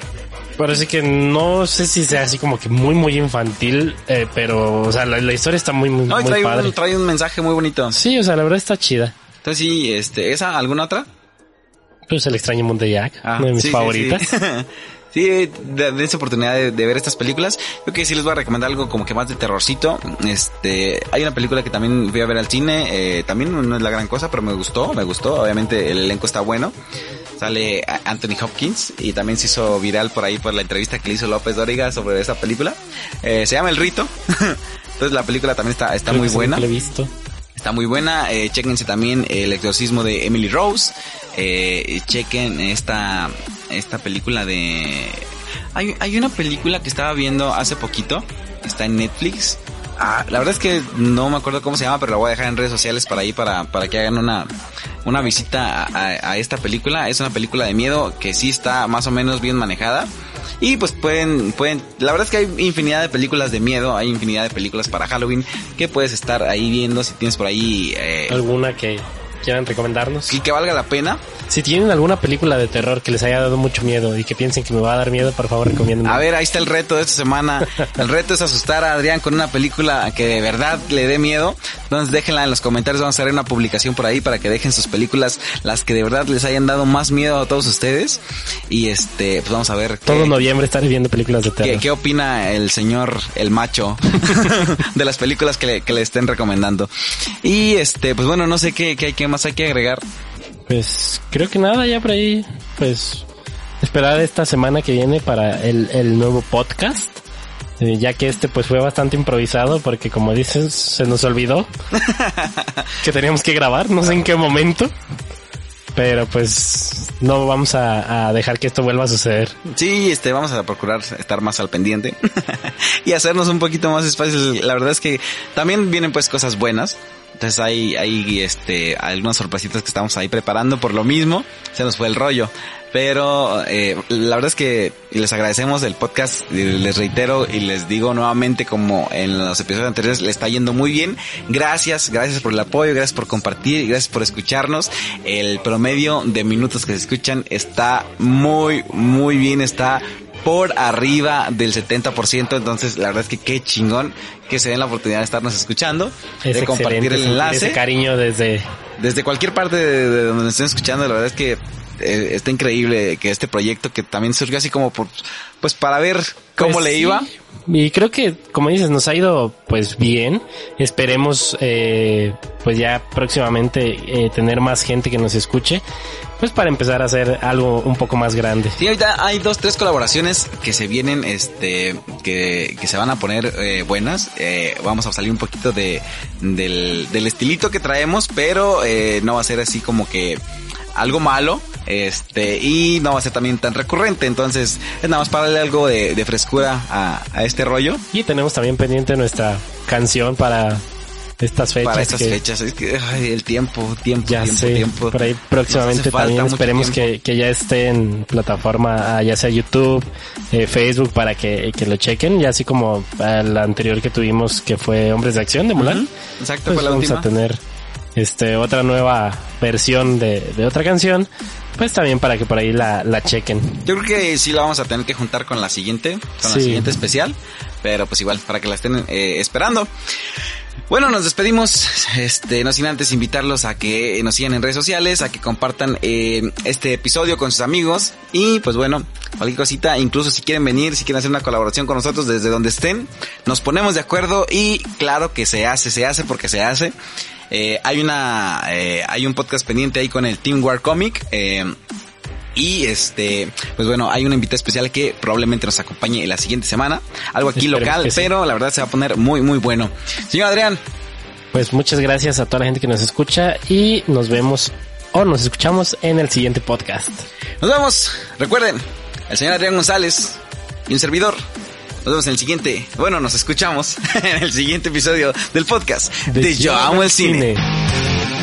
parece que no sé si sea así como que muy, muy infantil, eh, pero, o sea, la, la historia está muy, muy, No, muy trae padre. un, trae un mensaje muy bonito. Sí, o sea, la verdad está chida. Entonces sí, este, ¿esa? ¿Alguna otra? Pues el extraño mundo de Jack, Ah, una de mis sí, sí, favoritas. Sí, Sí, de, de esa oportunidad de, de ver estas películas. Creo que sí les voy a recomendar algo como que más de terrorcito. Este, hay una película que también fui a ver al cine. eh, también no es la gran cosa, pero me gustó, me gustó. Obviamente el elenco está bueno. Sale Anthony Hopkins y también se hizo viral por ahí por la entrevista que le hizo López Dóriga sobre esa película. Eh, se llama El Rito. Entonces la película también está, está Creo muy sí, buena. Lo he visto. Está muy buena. Eh, chequense también el exorcismo de Emily Rose. Eh, chequen esta, esta película de... Hay, hay una película que estaba viendo hace poquito. Está en Netflix. Ah, la verdad es que no me acuerdo cómo se llama, pero la voy a dejar en redes sociales para ahí, para, para que hagan una, una visita a, esta película. Es una película de miedo que sí está más o menos bien manejada. Y pues pueden, pueden, la verdad es que hay infinidad de películas de miedo, hay infinidad de películas para Halloween que puedes estar ahí viendo si tienes por ahí, eh, Alguna que quieran recomendarnos. Y que valga la pena. Si tienen alguna película de terror que les haya dado mucho miedo y que piensen que me va a dar miedo, por favor recomienden. A ver, ahí está el reto de esta semana. El reto es asustar a Adrián con una película que de verdad le dé miedo. Entonces déjenla en los comentarios, vamos a hacer una publicación por ahí para que dejen sus películas, las que de verdad les hayan dado más miedo a todos ustedes. Y este, pues vamos a ver. Todo noviembre estaré viendo películas de terror. ¿qué, ¿Qué, opina el señor, el macho, de las películas que le, que le estén recomendando? Y este, pues bueno, no sé qué, qué, qué más hay que agregar. Pues creo que nada, ya por ahí, pues esperar esta semana que viene para el, el nuevo podcast. Eh, ya que este pues fue bastante improvisado porque como dices se nos olvidó que teníamos que grabar, no sé en qué momento. Pero pues no vamos a, a, dejar que esto vuelva a suceder. Sí, este, vamos a procurar estar más al pendiente y hacernos un poquito más espacios. La verdad es que también vienen pues cosas buenas. Entonces hay, hay este, algunas sorpresitas que estamos ahí preparando por lo mismo. Se nos fue el rollo. Pero eh, la verdad es que les agradecemos el podcast, les reitero y les digo nuevamente como en los episodios anteriores le está yendo muy bien. Gracias, gracias por el apoyo, gracias por compartir, gracias por escucharnos. El promedio de minutos que se escuchan está muy, muy bien, está por arriba del 70%, entonces la verdad es que qué chingón que se den la oportunidad de estarnos escuchando, es de compartir el enlace. Ese cariño desde desde cualquier parte de, de donde nos estén escuchando, la verdad es que eh, está increíble que este proyecto que también surgió así como por, pues para ver cómo pues le sí. iba. Y creo que, como dices, nos ha ido pues bien. Esperemos eh, pues ya próximamente eh, tener más gente que nos escuche. Pues para empezar a hacer algo un poco más grande. Sí, ahorita hay dos, tres colaboraciones que se vienen, este, que, que se van a poner eh, buenas. Eh, vamos a salir un poquito de, del, del estilito que traemos, pero eh, no va a ser así como que algo malo, este, y no va a ser también tan recurrente, entonces es nada más para darle algo de, de frescura a, a, este rollo. Y tenemos también pendiente nuestra canción para estas fechas. Para estas que fechas, es que ay, el tiempo, tiempo, ya tiempo, sé, tiempo. Por ahí próximamente también esperemos que, que, ya esté en plataforma, ya sea YouTube, eh, Facebook, para que, que, lo chequen, ya así como el anterior que tuvimos que fue Hombres de Acción de Mulan. Uh -huh. Exacto, pues fue la vamos última. a tener este otra nueva versión de, de otra canción pues también para que por ahí la, la, chequen. Yo creo que sí la vamos a tener que juntar con la siguiente, con sí. la siguiente especial, pero pues igual, para que la estén eh, esperando. Bueno, nos despedimos, este, no sin antes invitarlos a que nos sigan en redes sociales, a que compartan eh, este episodio con sus amigos y pues bueno, cualquier cosita, incluso si quieren venir, si quieren hacer una colaboración con nosotros desde donde estén, nos ponemos de acuerdo y claro que se hace, se hace porque se hace. Eh, hay una, eh, hay un podcast pendiente ahí con el Team War Comic. Eh, y este, pues bueno, hay una invitada especial que probablemente nos acompañe la siguiente semana. Algo aquí Esperemos local, pero la verdad se va a poner muy, muy bueno. Señor Adrián. Pues muchas gracias a toda la gente que nos escucha y nos vemos o nos escuchamos en el siguiente podcast. Nos vemos. Recuerden, el señor Adrián González y un servidor. Nos vemos en el siguiente, bueno, nos escuchamos en el siguiente episodio del podcast de, de Yo Amo el cine. cine.